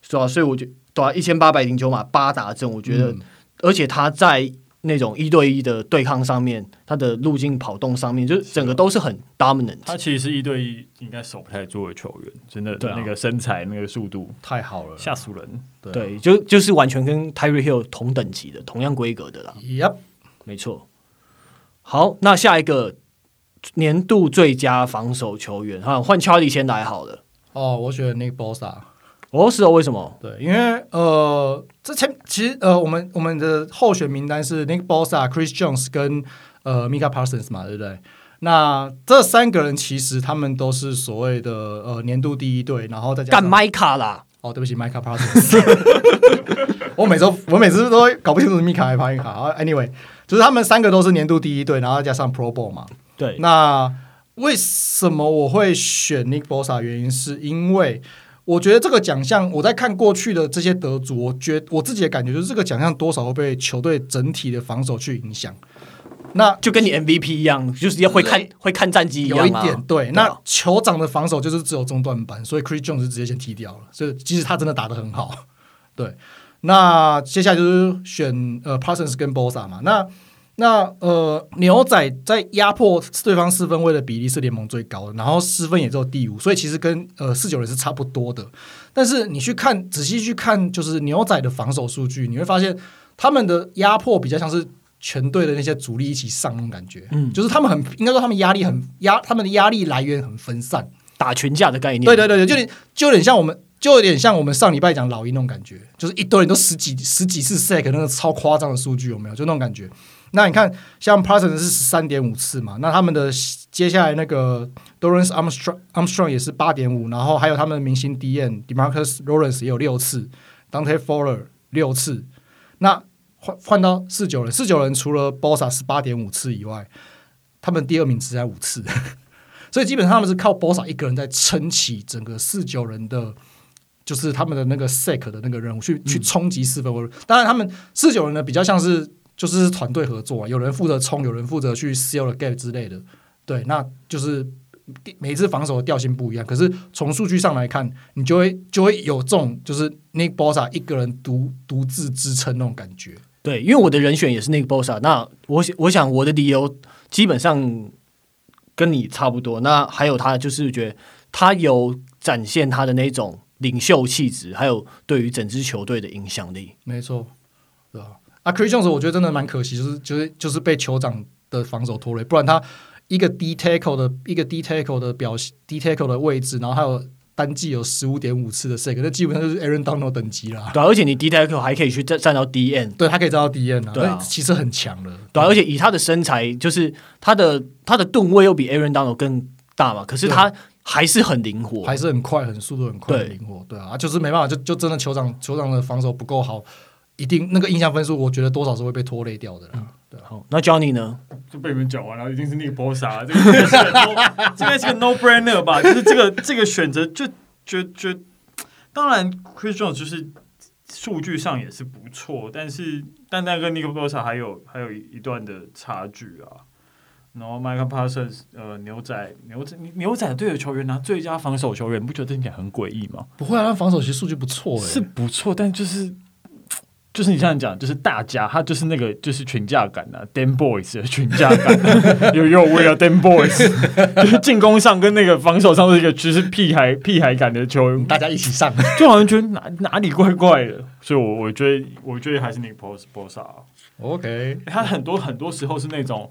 是吧？所以我觉得对啊，一千八百零九码八打阵，我觉得，嗯、而且他在。那种一对一的对抗上面，他的路径跑动上面，就是整个都是很 dominant。他其实是一对一应该守不太住的球员，真的，对、啊、那个身材、那个速度太好了，吓死人。对，啊、对，就就是完全跟 Tyreek Hill 同等级的、同样规格的啦。Yep，没错。好，那下一个年度最佳防守球员，哈，换 Charlie 先来好了。哦，我选 Nick Bosa。哦，是哦，为什么？对，因为呃，之前其实呃，我们我们的候选名单是 Nick Bosa、Chris Jones 跟呃 Micah Parsons 嘛，对不对？那这三个人其实他们都是所谓的呃年度第一队，然后再加干 Micah 啦。哦，对不起，Micah Parsons。我每周我每次都搞不清楚是 Micah 还是 Micah。Anyway，就是他们三个都是年度第一队，然后再加上 Pro Bowl 嘛。对。那为什么我会选 Nick Bosa？原因是因为。我觉得这个奖项，我在看过去的这些得主，我觉我自己的感觉就是这个奖项多少会被球队整体的防守去影响。那就跟你 MVP 一样，就是要会看会看战绩一样有一点对。对那酋长的防守就是只有中段班，所以 Chris Jones 是直接先踢掉了。所以即使他真的打得很好。对，那接下来就是选呃 Parsons 跟 Bosa 嘛。那那呃，牛仔在压迫对方四分位的比例是联盟最高的，然后失分也只有第五，所以其实跟呃四九人是差不多的。但是你去看仔细去看，就是牛仔的防守数据，你会发现他们的压迫比较像是全队的那些主力一起上那种感觉，嗯，就是他们很应该说他们压力很压，他们的压力来源很分散，打群架的概念。对对对对，就有点就有点像我们，就有点像我们上礼拜讲老鹰那种感觉，就是一堆人都十几十几次 sack 那个超夸张的数据有没有？就那种感觉。那你看，像 Parsons 是十三点五次嘛，那他们的接下来那个 Dorance Armstrong Armstrong 也是八点五，然后还有他们的明星 DN Demarcus Lawrence 也有六次，Dante Fowler 六次。那换换到四九人，四九人除了 Bosa 是八点五次以外，他们第二名只在五次，所以基本上他们是靠 Bosa 一个人在撑起整个四九人的，就是他们的那个 sack 的那个任务，去去冲击四分卫。当然，他们四九人呢比较像是。就是团队合作啊，有人负责冲，有人负责去 seal the gap 之类的。对，那就是每一次防守的调性不一样。可是从数据上来看，你就会就会有这种就是 Nick Bosa 一个人独独自支撑那种感觉。对，因为我的人选也是 Nick Bosa。那我我想我的理由基本上跟你差不多。那还有他就是觉得他有展现他的那种领袖气质，还有对于整支球队的影响力。没错，对吧？啊，Chris Jones 我觉得真的蛮可惜，就是就是就是被酋长的防守拖累，不然他一个 D tackle 的一个 D tackle 的表现，D tackle 的位置，然后还有单季有十五点五次的 sack，那基本上就是 Aaron Donald 等级啦。对、啊，而且你 D tackle 还可以去站站到 DN，对他可以站到 DN 啊，对啊，其实很强的。对、啊，而且以他的身材，就是他的他的吨位又比 Aaron Donald 更大嘛，可是他还是很灵活，还是很快，很速度很快，很灵活。对啊，就是没办法，就就真的酋长酋长的防守不够好。一定那个印象分数，我觉得多少是会被拖累掉的啦。嗯、对，好，那 Johnny 呢？就被你们讲完了，一定是这个应该是个 这个是个 no brainer 吧？就是这个这个选择就就就，当然 Chris Jones 就是数据上也是不错，但是但那个 Nick Bosa 还有还有一段的差距啊。然后 Micah Parsons，呃，牛仔牛仔牛仔队的球员拿最佳防守球员，不觉得听起来很诡异吗？不会啊，他防守其实数据不错，是不错，但就是就是你像讲，就是大家他就是那个就是群架感啊，Dan Boys 的群架感，有有 We are Dan Boys，就是进攻上跟那个防守上是一个就是屁孩屁孩感的球员，大家一起上，就好像觉得哪哪里怪怪的，所以我我觉得我觉得还是那个 Bosa，OK，他很多很多时候是那种。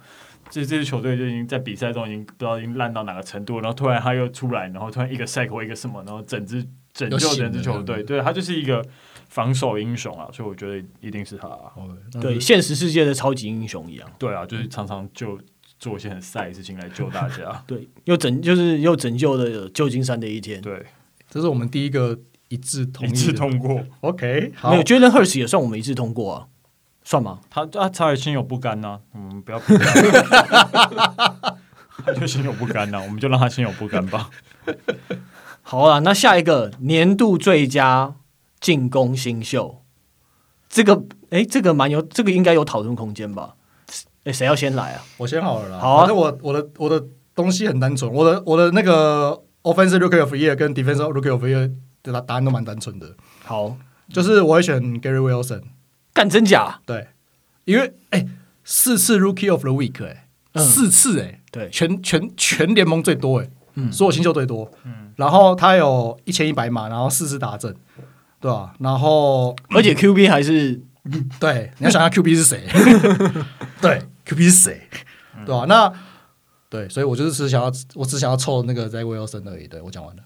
这这支球队就已经在比赛中已经不知道已经烂到哪个程度，然后突然他又出来，然后突然一个 cycle 一个什么，然后整支拯救整支球队，对他就是一个防守英雄啊，所以我觉得一定是他，啊，对现实世界的超级英雄一样，对啊，就是常常就做一些很赛的事情来救大家，对，又拯就是又拯救了旧金山的一天，对，这是我们第一个一致同一致通过，OK，好没有 Jalen Hurts 也算我们一致通过啊。算吗？他啊，他也心有不甘呐、啊。嗯，不要不他就心有不甘呐、啊，我们就让他心有不甘吧。好啊，那下一个年度最佳进攻新秀，这个哎，这个蛮有，这个应该有讨论空间吧？哎，谁要先来啊？我先好了啦。好啊，那我我的我的东西很单纯，我的我的那个 Offensive Rookie of the Year 跟 Defensive Rookie of the Year 的答答案都蛮单纯的。好，就是我会选 Gary Wilson。干真假？对，因为哎，四次 Rookie of the Week 哎，嗯、四次哎，对，全全全联盟最多哎，嗯，所有新秀最多，嗯，然后他有一千一百码，然后四次达阵，对吧？然后而且 QB 还是，对，你要想下 QB 是谁？对，QB 是谁？对吧？那对，所以我就是只想要，我只想要凑那个 Zach Wilson 而已。对，我讲完了。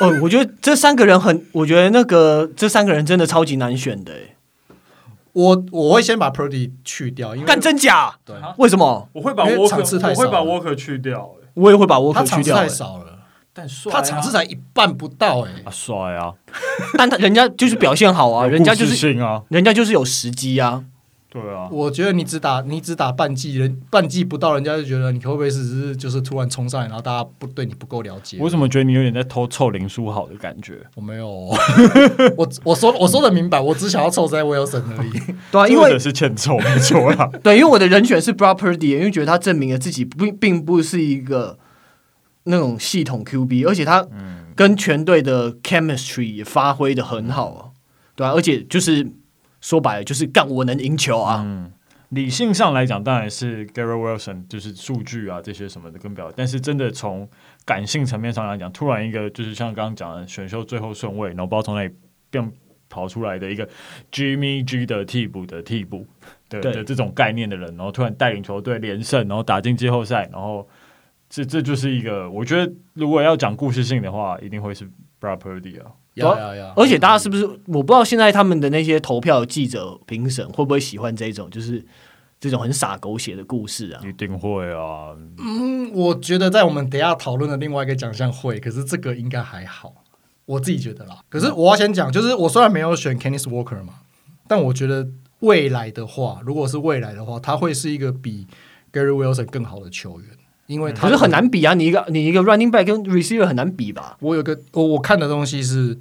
哦，我觉得这三个人很，我觉得那个这三个人真的超级难选的。我我会先把 Purdy 去掉，因为干真假？对，为什么？我会把 Walker，我会把 Walker 去掉。我也会把 Walker 去掉。太少了，但帅，他场次才一半不到，哎，帅啊！但他人家就是表现好啊，人家就是啊，人家就是有时机啊。对啊，我觉得你只打你只打半季，人半季不到，人家就觉得你会不会是只是就是突然冲上来，然后大家不对你不够了解？我怎么觉得你有点在偷凑林书豪的感觉？我没有，我我说我说的明白，我只想要凑在 Wilson 而已。对啊，因为是欠凑没错啦。对，因为我的人选是 Purdy，因为觉得他证明了自己并并不是一个那种系统 QB，而且他跟全队的 chemistry 也发挥的很好啊。对啊，而且就是。说白了就是干我能赢球啊！嗯，理性上来讲，当然是 Garrett Wilson，就是数据啊这些什么的更表。但是真的从感性层面上来讲，突然一个就是像刚刚讲的选秀最后顺位，然后不知道从哪里变跑出来的一个 Jimmy G 的替补的替补的对的这种概念的人，然后突然带领球队连胜，然后打进季后赛，然后这这就是一个我觉得如果要讲故事性的话，一定会是 Brock Purdy 啊。要要要！而且大家是不是？我不知道现在他们的那些投票记者评审会不会喜欢这种，就是这种很傻狗血的故事啊？一定会啊！嗯，我觉得在我们等下讨论的另外一个奖项会，可是这个应该还好，我自己觉得啦。可是我要先讲，就是我虽然没有选 Kenneth Walker 嘛，但我觉得未来的话，如果是未来的话，他会是一个比 Gary Wilson 更好的球员。因为他可是很难比啊，你一个你一个 running back 跟 receiver 很难比吧？我有个我我看的东西是，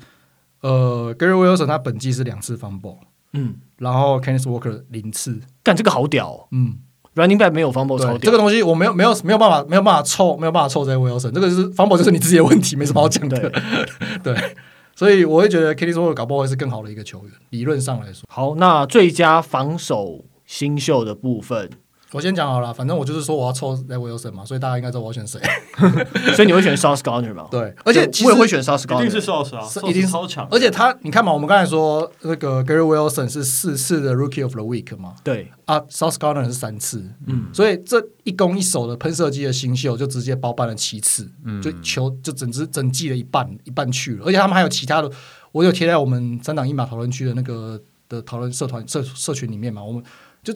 呃，Gary Wilson 他本季是两次 fumble，嗯，然后 Kenneth Walker 零次，干这个好屌，哦，嗯，running back 没有 fumble 超屌，这个东西我没有没有没有办法没有办法凑没有办法凑在 Wilson，这个是 fumble 就是你自己的问题，没什么好讲的，对，对，所以我会觉得 Kenneth Walker 搞不好会是更好的一个球员，理论上来说。好，那最佳防守新秀的部分。我先讲好了，反正我就是说我要抽 Zach Wilson 嘛，所以大家应该知道我要选谁。所以你会选 Sauce Gardner 吗？对，而且我也会选 Sauce Gardner，一定是 Sauce 啊，一定超强。而且他，你看嘛，我们刚才说那个 Gary Wilson 是四次的 Rookie of the Week 嘛，对啊，Sauce Gardner 是三次，嗯，所以这一攻一守的喷射机的新秀就直接包办了七次，嗯，就球就整支整季的一半一半去了，而且他们还有其他的，我有贴在我们三档一码讨论区的那个的讨论社团社社群里面嘛，我们就。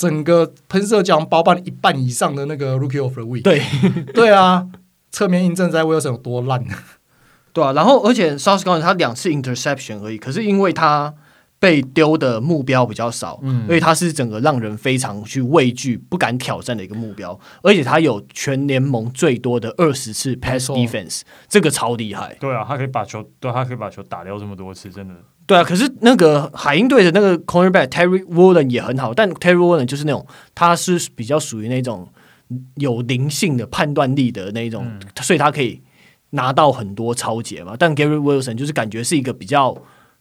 整个喷射奖包办一半以上的那个 Rookie of the Week，对 对啊，侧面印证在 Wilson 有多烂，对啊。然后而且 Sauce Gardner 他两次 interception 而已，可是因为他被丢的目标比较少，嗯，所以他是整个让人非常去畏惧、不敢挑战的一个目标，而且他有全联盟最多的二十次 pass defense，这个超厉害。对啊，他可以把球，对，他可以把球打掉这么多次，真的。对啊，可是那个海鹰队的那个 cornerback Terry Wallen 也很好，但 Terry Wallen 就是那种他是比较属于那种有灵性的判断力的那种，嗯、所以他可以拿到很多超节嘛。但 Gary Wilson 就是感觉是一个比较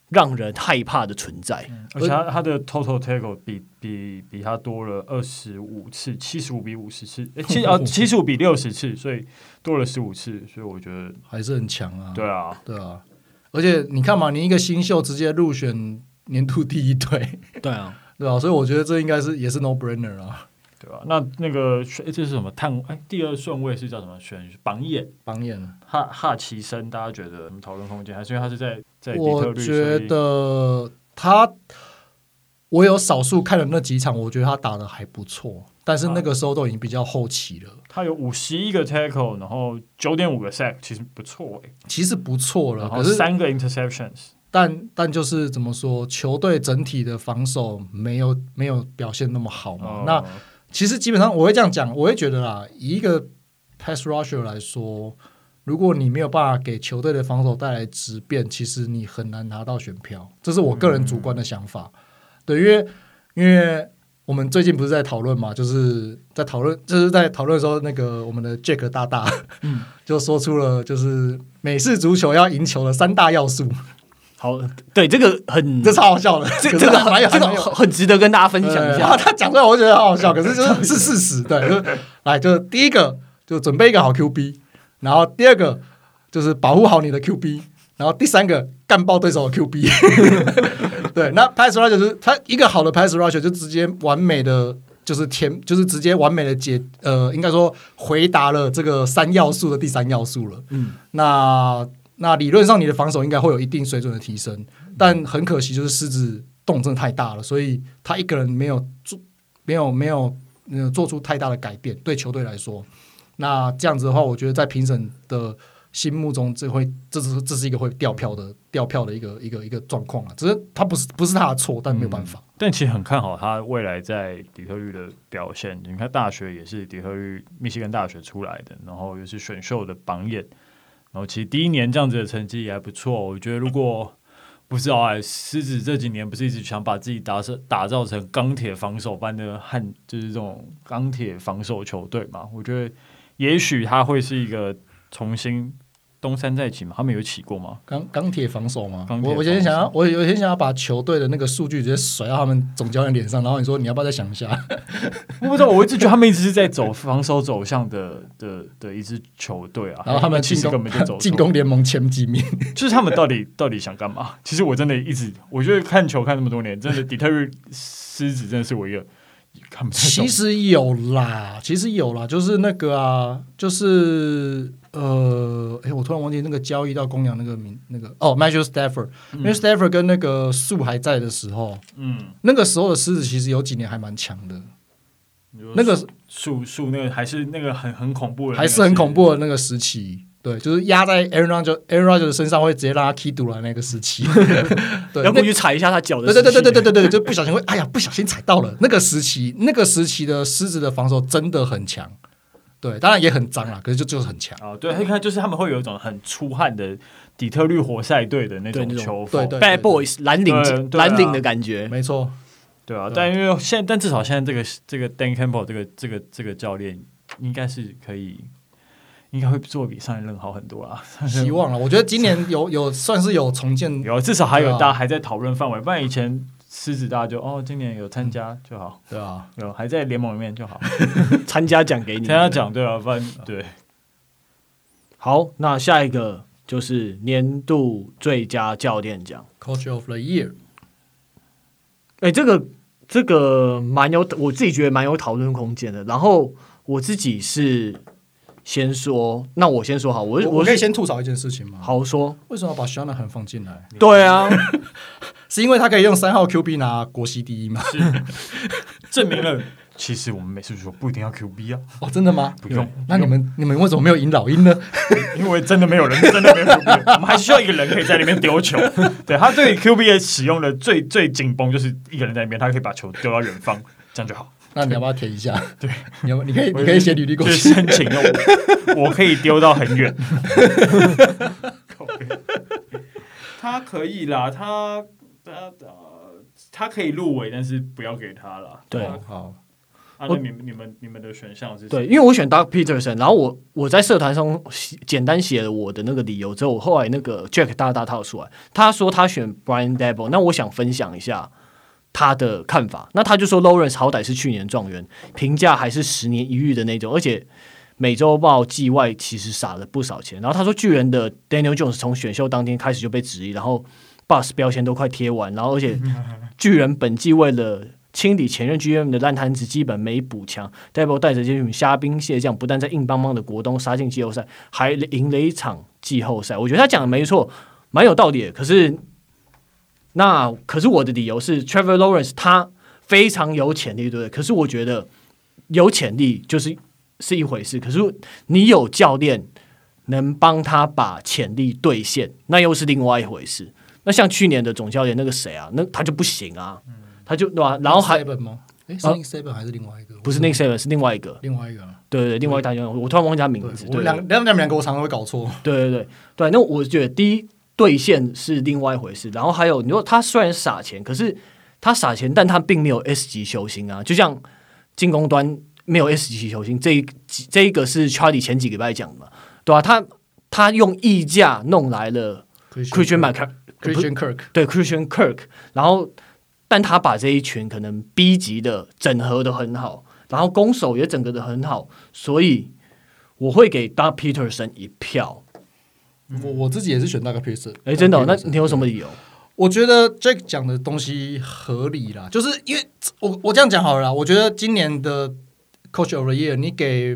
让人害怕的存在，嗯、而且他他的 total tackle 比比比他多了二十五次，七十五比五十次，七 啊七十五比六十次，所以多了十五次，所以我觉得还是很强啊。对啊，对啊。而且你看嘛，你一个新秀直接入选年度第一队，对啊，对啊，所以我觉得这应该是也是 no brainer 啊，对吧、啊？那那个这是什么探？哎，第二顺位是叫什么？选榜眼，榜眼哈哈奇森，大家觉得讨论空间还是因为他是在在底特律？我觉得他，我有少数看了那几场，我觉得他打的还不错。但是那个时候都已经比较后期了。他有五十一个 tackle，然后九点五个 sack，其实不错诶、欸，其实不错了。可是三个 interceptions，但但就是怎么说，球队整体的防守没有没有表现那么好嘛。哦、那其实基本上我会这样讲，我会觉得啦，以一个 pass rusher 来说，如果你没有办法给球队的防守带来质变，其实你很难拿到选票。这是我个人主观的想法。嗯、对，因为因为。我们最近不是在讨论嘛，就是在讨论，就是在讨论说那个我们的 Jack 大大，嗯，就说出了就是美式足球要赢球的三大要素。好，对这个很，这超好笑的，这这个这个很值得跟大家分享一下。他讲出来我觉得好好笑，可是就是 是事实。对，就来就是第一个就准备一个好 QB，然后第二个就是保护好你的 QB，然后第三个干爆对手的 QB。对，那 pass rusher 就是他一个好的 pass rusher 就直接完美的就是填，就是直接完美的解，呃，应该说回答了这个三要素的第三要素了。嗯，那那理论上你的防守应该会有一定水准的提升，但很可惜就是狮子洞真的太大了，所以他一个人没有做，没有没有呃做出太大的改变，对球队来说，那这样子的话，我觉得在评审的。心目中这会，这是这是一个会掉票的掉票的一个一个一个状况啊！只是他不是不是他的错，但没有办法。嗯，但其实很看好他未来在底特律的表现。你看大学也是底特律密西根大学出来的，然后又是选秀的榜眼，然后其实第一年这样子的成绩也还不错。我觉得如果 不知道哎，狮子这几年不是一直想把自己打成打造成钢铁防守般的汉，就是这种钢铁防守球队嘛？我觉得也许他会是一个。重新东山再起嘛？他们有起过吗？钢钢铁防守吗？我我先想要，我有些想要把球队的那个数据直接甩到他们总教练脸上，然后你说你要不要再想一下？我不知道，我一直觉得他们一直是在走防守走向的的的一支球队啊。然后他们其实根本就走 进攻联盟前几名，就是他们到底到底想干嘛？其实我真的一直，我觉得看球看这么多年，真的底特律狮子真的是我一个。其实有啦，其实有啦，就是那个啊，就是呃，哎，我突然忘记那个交易到公羊那个名，那个哦，Matthew Stafford，因为 Stafford 跟那个树还在的时候，嗯，那个时候的狮子其实有几年还蛮强的，那个树树那个还是那个很很恐怖的，还是很恐怖的那个时期。对，就是压在 Aaron Rodgers Aaron Rodgers 的身上，会直接让他踢堵了那个时期。对，要过去踩一下他脚的。对对对对对对对，就不小心会，哎呀，不小心踩到了那个时期。那个时期的狮子的防守真的很强，对，当然也很脏啦，可是就就是很强。哦，对，你看，就是他们会有一种很出汗的底特律活塞队的那种球风，对对，Bad Boys 蓝领蓝领的感觉，没错，对啊。但因为现在，但至少现在这个这个 Dan Campbell 这个这个这个教练应该是可以。应该会做比上一任好很多啊！希望了，我觉得今年有 有算是有重建，有至少还有大家还在讨论范围，不然以前狮子大家就哦，今年有参加就好，对啊，有还在联盟里面就好，参加奖给你，参加奖对啊，不然对。好，那下一个就是年度最佳教练奖，Coach of the Year。哎，这个这个蛮有，我自己觉得蛮有讨论空间的。然后我自己是。先说，那我先说好，我我，我可以先吐槽一件事情吗？好说，为什么要把 Shanahan 放进来？对啊，是因为他可以用三号 QB 拿国西第一吗？是 证明了其实我们美式足球不一定要 QB 啊。哦，真的吗？不用。那你们你们为什么没有引老鹰呢？因为真的没有人，真的没有 QB，我们还需要一个人可以在里面丢球。对，他对 QB 使用的最最紧绷就是一个人在里面，他可以把球丢到远方，这样就好。那你要不要填一下？对，你要你可以你可以写履历过去申请我，我可以丢到很远。他可以啦，他他他可以入围，但是不要给他了。对，好。啊，那你们你们你们的选项是？对，因为我选 Doug Peterson，然后我我在社团上简单写了我的那个理由之后，我后来那个 Jack 大大套出来，他说他选 Brian Daboll，那我想分享一下他的看法。那他就说 Lawrence 好歹是去年状元，评价还是十年一遇的那种，而且美洲豹季外其实撒了不少钱。然后他说巨人的 Daniel Jones 从选秀当天开始就被质疑，然后 Bus 标签都快贴完，然后而且 巨人本季为了清理前任 GM 的烂摊子，基本没补强。Daboll 带着这群虾兵蟹将，不但在硬邦邦的国东杀进季后赛，还赢了一场季后赛。我觉得他讲的没错，蛮有道理的。可是，那可是我的理由是，Trevor Lawrence 他非常有潜力，对不对？可是我觉得有潜力就是是一回事，可是你有教练能帮他把潜力兑现，那又是另外一回事。那像去年的总教练那个谁啊，那他就不行啊。嗯他就对吧？然后还吗？哎，Nick Saban 还是另外一个？不是 Nick Saban，是另外一个。另外一个。对对，另外一大家，我突然忘记他名字。我两两两两个，我常常会搞错。对对对对，那我觉得第一兑现是另外一回事。然后还有，你说他虽然撒钱，可是他撒钱，但他并没有 S 级球星啊。就像进攻端没有 S 级球星，这一这一个是 Charlie 前几个礼拜讲的嘛，对吧？他他用溢价弄来了 Christian Kirk，Christian Kirk，对 Christian Kirk，然后。但他把这一群可能 B 级的整合的很好，然后攻守也整合的很好，所以我会给 Doug Peterson 一票。我我自己也是选 Doug Peterson。哎，真的、哦？那你有什么理由？我觉得 Jack 讲的东西合理啦，就是因为我我这样讲好了啦。我觉得今年的 Coach of the Year 你给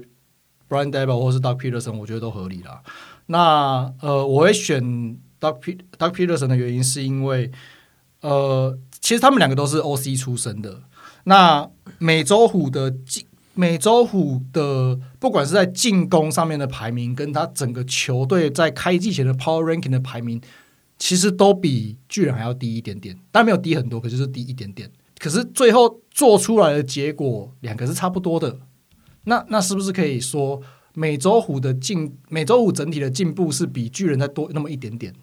Brian Daboll 或是 Doug Peterson，我觉得都合理啦。那呃，我会选 Doug Doug Peterson 的原因是因为呃。其实他们两个都是 OC 出身的。那美洲虎的进，美洲虎的不管是在进攻上面的排名，跟他整个球队在开季前的 Power Ranking 的排名，其实都比巨人还要低一点点。当然没有低很多，可是就是低一点点。可是最后做出来的结果，两个是差不多的。那那是不是可以说美洲虎的进，美洲虎整体的进步是比巨人再多那么一点点？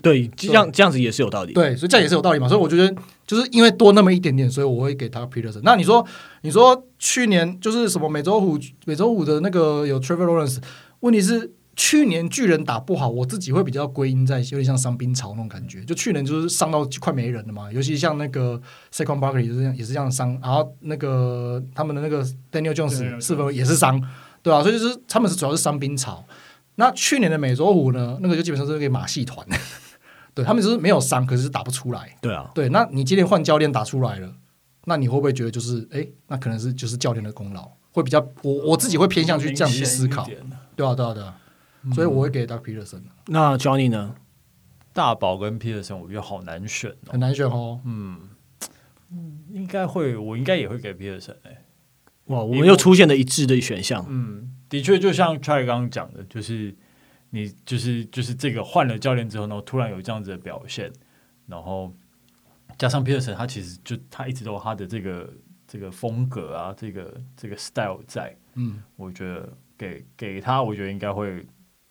对，这样这样子也是有道理。对，所以这样也是有道理嘛。所以我觉得，就是因为多那么一点点，所以我会给他 Peterson。那你说，你说去年就是什么美洲虎，美洲虎的那个有 Trevor Lawrence，问题是去年巨人打不好，我自己会比较归因在有点像伤兵潮那种感觉。就去年就是伤到快没人了嘛，尤其像那个 Second Barkley 也是这样，也是这样伤。然后那个他们的那个 Daniel Jones 是否也是伤？对啊，所以就是他们是主要是伤兵潮。那去年的美洲虎呢？那个就基本上是给马戏团，对他们只是没有伤，可是打不出来。对啊，对，那你今天换教练打出来了，那你会不会觉得就是，哎，那可能是就是教练的功劳，会比较我我自己会偏向去这样去思考，对啊，对啊，对啊，嗯、所以我会给 Doug Peterson。那 Johnny 呢？大宝跟 Peterson 我觉得好难选，哦，很难选哦。嗯，应该会，我应该也会给 Peterson 哎。哇，我们又出现了一致的选项。嗯。的确，就像 Charlie 刚刚讲的，就是你就是就是这个换了教练之后呢，突然有这样子的表现，然后加上 Peterson，他其实就他一直都有他的这个这个风格啊，这个这个 style 在，嗯，我觉得给给他，我觉得应该会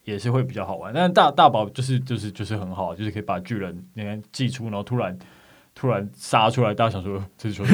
也是会比较好玩。但是大大宝就是就是就是很好，就是可以把巨人你看寄出，然后突然。突然杀出来，大家想说 这是说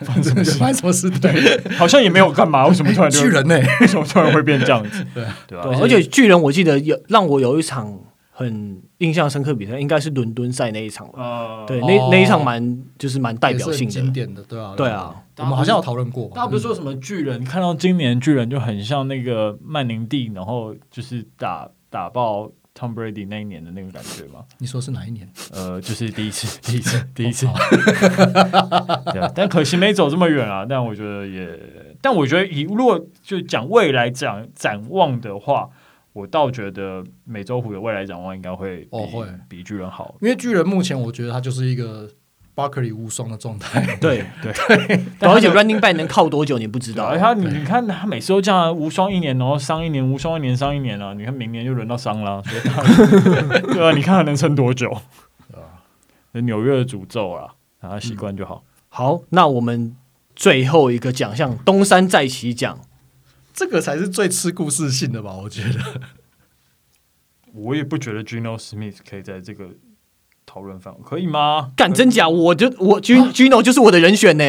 发生什么事？发生什么事？对，好像也没有干嘛，为什么突然巨人呢？为什么突然会变这样子？对对吧？而且巨人，我记得有让我有一场很印象深刻比赛，应该是伦敦赛那一场。呃，对，那那一场蛮就是蛮代表性的、经典的，对啊，对啊。我们好像有讨论过，大家不是说什么巨人？看到今年巨人就很像那个曼宁蒂，然后就是打打爆。Tom Brady 那一年的那个感觉吗？你说是哪一年？呃，就是第一次，第一次，第一次。对，但可惜没走这么远啊。但我觉得也，但我觉得以如果就讲未来展展望的话，我倒觉得美洲虎的未来展望应该会、哦、会比巨人好，因为巨人目前我觉得他就是一个 Barkley 无双的状态。对对 对，而且 Running Back 能靠多久你不知道。而他你你看他每次都这样无双一年，然后伤一年，无双一年伤一年了。你看明年就轮到伤了，所以 对啊，你看他能撑多久？啊，纽约的诅咒啊，让他习惯就好。好，那我们最后一个奖项东山再起奖，这个才是最吃故事性的吧？我觉得。我也不觉得 Gino Smith 可以在这个。讨论范围可以吗？敢真假？我就我 Gino 就是我的人选呢。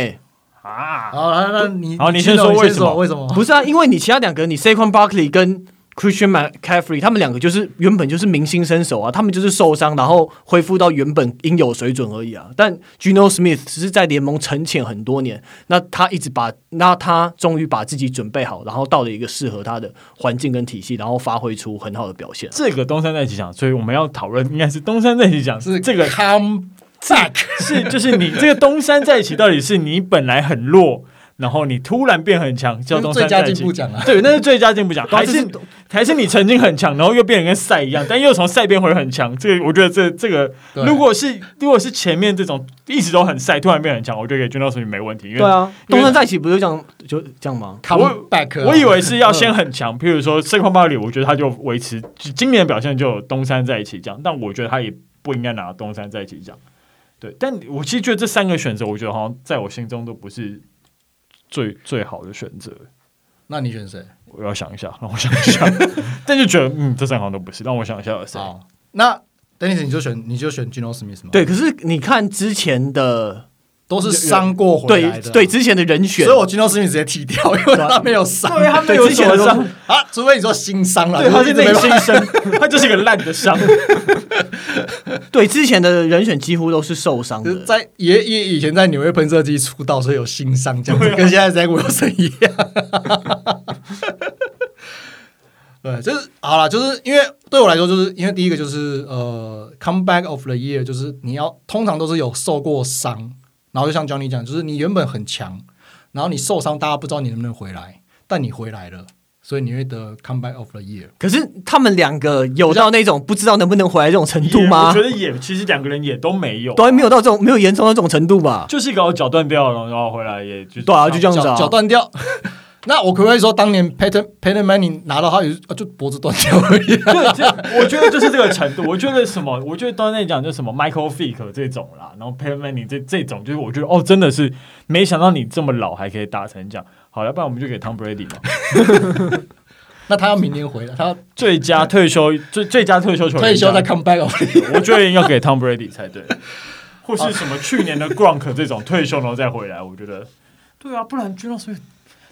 啊，好，那那你好，你先说为什么？为什么？不是啊，因为你其他两个，你 Saquon Barkley 跟 Christian McCaffrey 他们两个就是原本就是明星身手啊，他们就是受伤然后恢复到原本应有水准而已啊。但 Geno Smith 只是在联盟沉潜很多年，那他一直把，那他终于把自己准备好，然后到了一个适合他的环境跟体系，然后发挥出很好的表现。这个东山再起讲，所以我们要讨论应该是东山再起讲是这个 come back 是就是你这个东山再起到底是你本来很弱。然后你突然变很强，叫东山再起。最佳进步奖啊！对，那是最佳进步奖，还是还是你曾经很强，然后又变得跟赛一样，但又从赛变回很强。这个我觉得这这个，如果是如果是前面这种一直都很赛，突然变很强，我觉得给 Geno Smith 没问题。因为对啊，东山再起不就这样就这样吗？Come back，我我以为是要先很强，譬如说 Saquon Barkley，我觉得他就维持今年的表现就有东山再起这样，但我觉得他也不应该拿东山再起奖。对，但我其实觉得这三个选择，我觉得好像在我心中都不是。最最好的选择，那你选谁？我要想一下，让我想一下。但就觉得，嗯，这三行都不是。让我想一下有谁。好，那 Dennis 你就选，你就选 Geno Smith 吗？对，可是你看之前的都是伤过回来的，对对，之前的人选，所以我 Geno Smith 直接踢掉，因为他没有伤，对，他没有之前的伤。啊，除非你说新伤了，对，他是内心伤，他就是一个烂的伤。对，之前的人选几乎都是受伤的，在也也以前在纽约喷射机出道，所以有新伤，这样子跟现在 Zach Wilson 一样。对，就是好了，就是因为对我来说，就是因为第一个就是呃，comeback of the year，就是你要通常都是有受过伤，然后就像 Johnny 讲，就是你原本很强，然后你受伤，大家不知道你能不能回来，但你回来了。所以你会得 comeback of the year，可是他们两个有到那种不知道能不能回来这种程度吗？我觉得也，其实两个人也都没有、啊，都还没有到这种没有严重到这种程度吧？就是一个脚断掉了，然后回来也就对啊，就这样子啊，脚断掉。那我可不可以说，当年 Peyton Peyton Manning 拿到他也就脖子断掉而已？对，我觉得就是这个程度。我觉得什么？我觉得刚才讲就是什么 Michael Fick 这种啦，然后 Peyton Manning 这这种，就是我觉得哦，真的是没想到你这么老还可以打成这样。好，要不然我们就给 Tom Brady 吧。那他要明年回来，他要 最佳退休最最佳退休球员退休再 come back，我觉得应该给 Tom Brady 才对，或是什么去年的 Gronk 这种退休然后再回来，我觉得对啊，不然 Geno Smith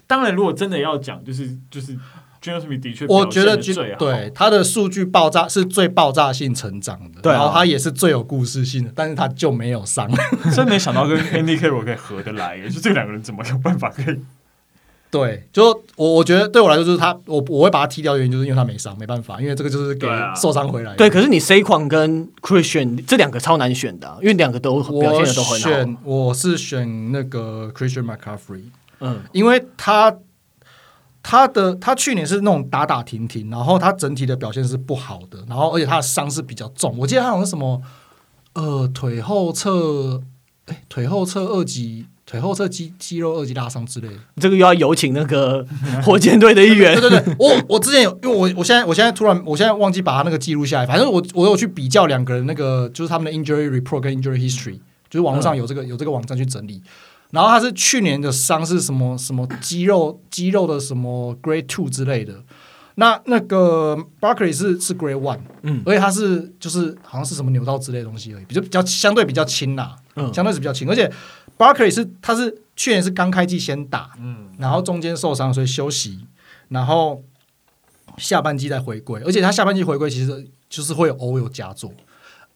当然，如果真的要讲，就是就是 Smith 的确，我觉得最对他的数据爆炸是最爆炸性成长的，对啊，然后他也是最有故事性的，但是他就没有伤，真没想到跟 Andy Carroll 可以合得来，就这两个人怎么有办法可以？对，就我我觉得对我来说就是他，我我会把他踢掉的原因就是因为他没伤，没办法，因为这个就是给受伤回来的。对，可是你 Saquon 跟 Christian 这两个超难选的，因为两个都表现的都很好。我选我是选那个 Christian McCaffrey，嗯，因为他他的他去年是那种打打停停，然后他整体的表现是不好的，然后而且他的伤是比较重，我记得他好像什么呃腿后侧，哎腿后侧二级。腿后侧肌肌肉二级拉伤之类的，这个又要有请那个 火箭队的一员。对对对，我我之前有，因为我我现在我现在突然我现在忘记把他那个记录下来。反正我我有去比较两个人那个，就是他们的 injury report 跟 injury history，就是网络上有这个、嗯、有这个网站去整理。然后他是去年的伤是什么什么肌肉肌肉的什么 grade two 之类的。那那个 Barkley 是是 grade one，嗯，而且他是就是好像是什么扭到之类的东西而已，比较比较相对比较轻啦，嗯，相对是比较轻，而且。Barkley 是，他是去年是刚开季先打，嗯，然后中间受伤，所以休息，然后下半季再回归，而且他下半季回归其实就是会有偶有佳作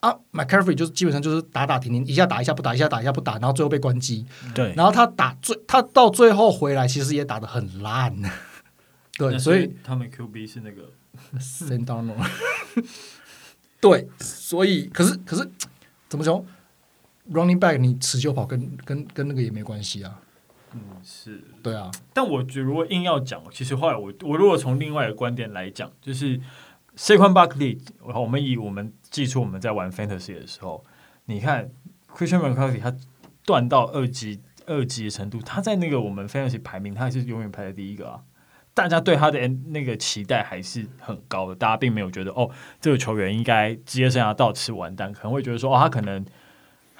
啊。，McCarthy 就是基本上就是打打停停，一下打一下不打，一下打一下不打，然后最后被关机。对，然后他打最他到最后回来，其实也打的很烂。对，所以他们 QB 是那个 Sam Darnold。对，所以可是可是怎么说？Running back，你持久跑跟跟跟那个也没关系啊。嗯，是对啊。但我觉得如果硬要讲，其实后来我我如果从另外一个观点来讲，就是 Saquon Barkley，我们以我们记出我们在玩 Fantasy 的时候，你看 Christian McCarthy 他断到二级二级的程度，他在那个我们 Fantasy 排名，他还是永远排在第一个啊。大家对他的那个期待还是很高的，大家并没有觉得哦，这个球员应该职业生涯到此完蛋，可能会觉得说哦，他可能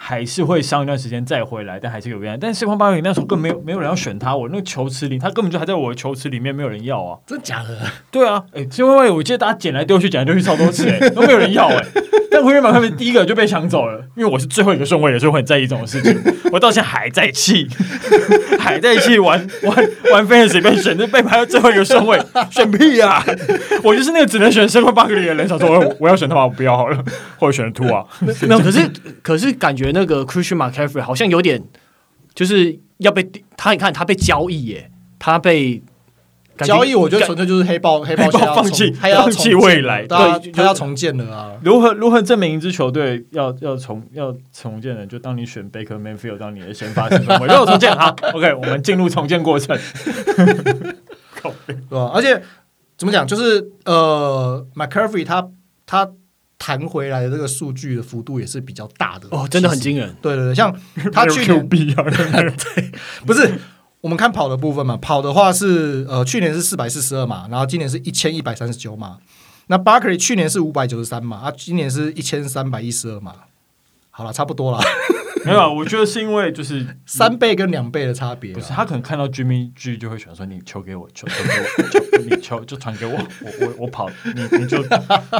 还是会上一段时间再回来，但还是有原因。但是西方巴克利那时候根本没有没有人要选他，我那个球池里他根本就还在我的球池里面，没有人要啊，真假的？对啊，哎，西方巴克利我记得大家捡来丢去，捡来丢去超多次，哎，都没有人要，哎。但灰原马克第一个就被抢走了，因为我是最后一个顺位的，所以我很在意这种事情。我到现在还在气，还在气，玩玩玩 Fantasy 被选，就被排到最后一个顺位，选屁啊！我就是那个只能选圣块巴克里的人，想说我我要选他吗？我不要好了，或者选 to 啊？没有，可是可是感觉那个 Christian McCaffrey 好像有点就是要被他，你看他被交易耶，他被。交易我觉得纯粹就是黑豹，黑豹放弃，他要放弃未来，对，他要重建了啊！如何如何证明一支球队要要重要重建呢？就当你选 Baker Mayfield 当你的先发，我又重建好，OK，我们进入重建过程，对吧？而且怎么讲，就是呃，McCaffrey 他他弹回来的这个数据的幅度也是比较大的哦，真的很惊人。对对对，像他去年 对，不是。我们看跑的部分嘛，跑的话是呃，去年是四百四十二码，然后今年是一千一百三十九码。那巴克利去年是五百九十三码，啊，今年是一千三百一十二码。好了，差不多了。没有，我觉得是因为就是 三倍跟两倍的差别。不是，他可能看到 Jimmy G 就会选说：“你球给我，球球给我，球 你球就传给我，我我我跑，你你就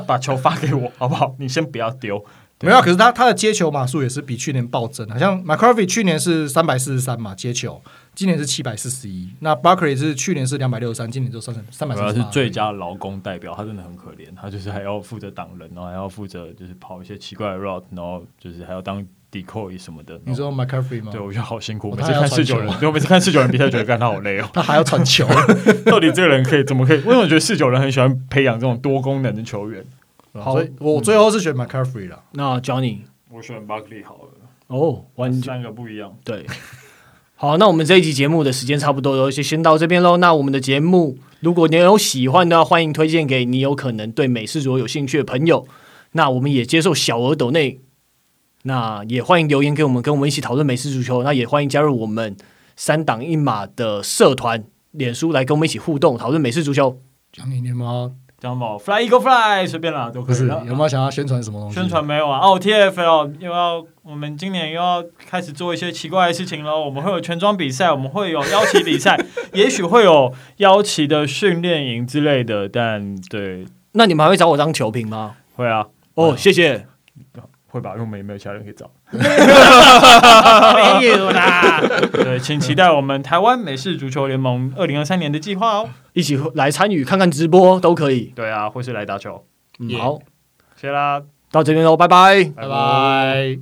把球发给我，好不好？你先不要丢。”没有，可是他他的接球码数也是比去年暴增，好像 McCarvey 去年是三百四十三码接球，今年是七百四十一。那 Barkley 是去年是两百六十三，今年就三三百。主要是最佳劳工代表，他真的很可怜，他就是还要负责挡人，然后还要负责就是跑一些奇怪的 route，然后就是还要当 decoy 什么的。你知道 McCarthy 吗？对，我觉得好辛苦。每次看四九人，我每次看四九人比赛，觉得干他好累哦。他还要传球，到底这个人可以怎么可以？为什么我觉得四九人很喜欢培养这种多功能的球员？好，所以我最后是选 McCarthy 了。那 Johnny。我选巴克利好了哦，完全三个不一样。对，好，那我们这一集节目的时间差不多了，就先到这边喽。那我们的节目，如果你有喜欢的，欢迎推荐给你有可能对美式足有兴趣的朋友。那我们也接受小额抖内，那也欢迎留言给我们，跟我们一起讨论美式足球。那也欢迎加入我们三档一码的社团，脸书来跟我们一起互动讨论美式足球。讲你念吗？叫什么？Fly Eagle Fly，随便啦，都可以。有没有想要宣传什么东西？宣传没有啊。哦，TFL 又要，我们今年又要开始做一些奇怪的事情了。我们会有全装比赛，我们会有邀请比赛，也许会有邀请的训练营之类的。但对，那你们还会找我当球评吗？会啊。哦，谢谢。会吧，因为我们也没有其他人可以找。没有啦。对，请期待我们台湾美式足球联盟二零二三年的计划哦，一起来参与看看直播都可以。对啊，或是来打球。嗯，好，谢啦，到这边喽，拜拜，拜拜。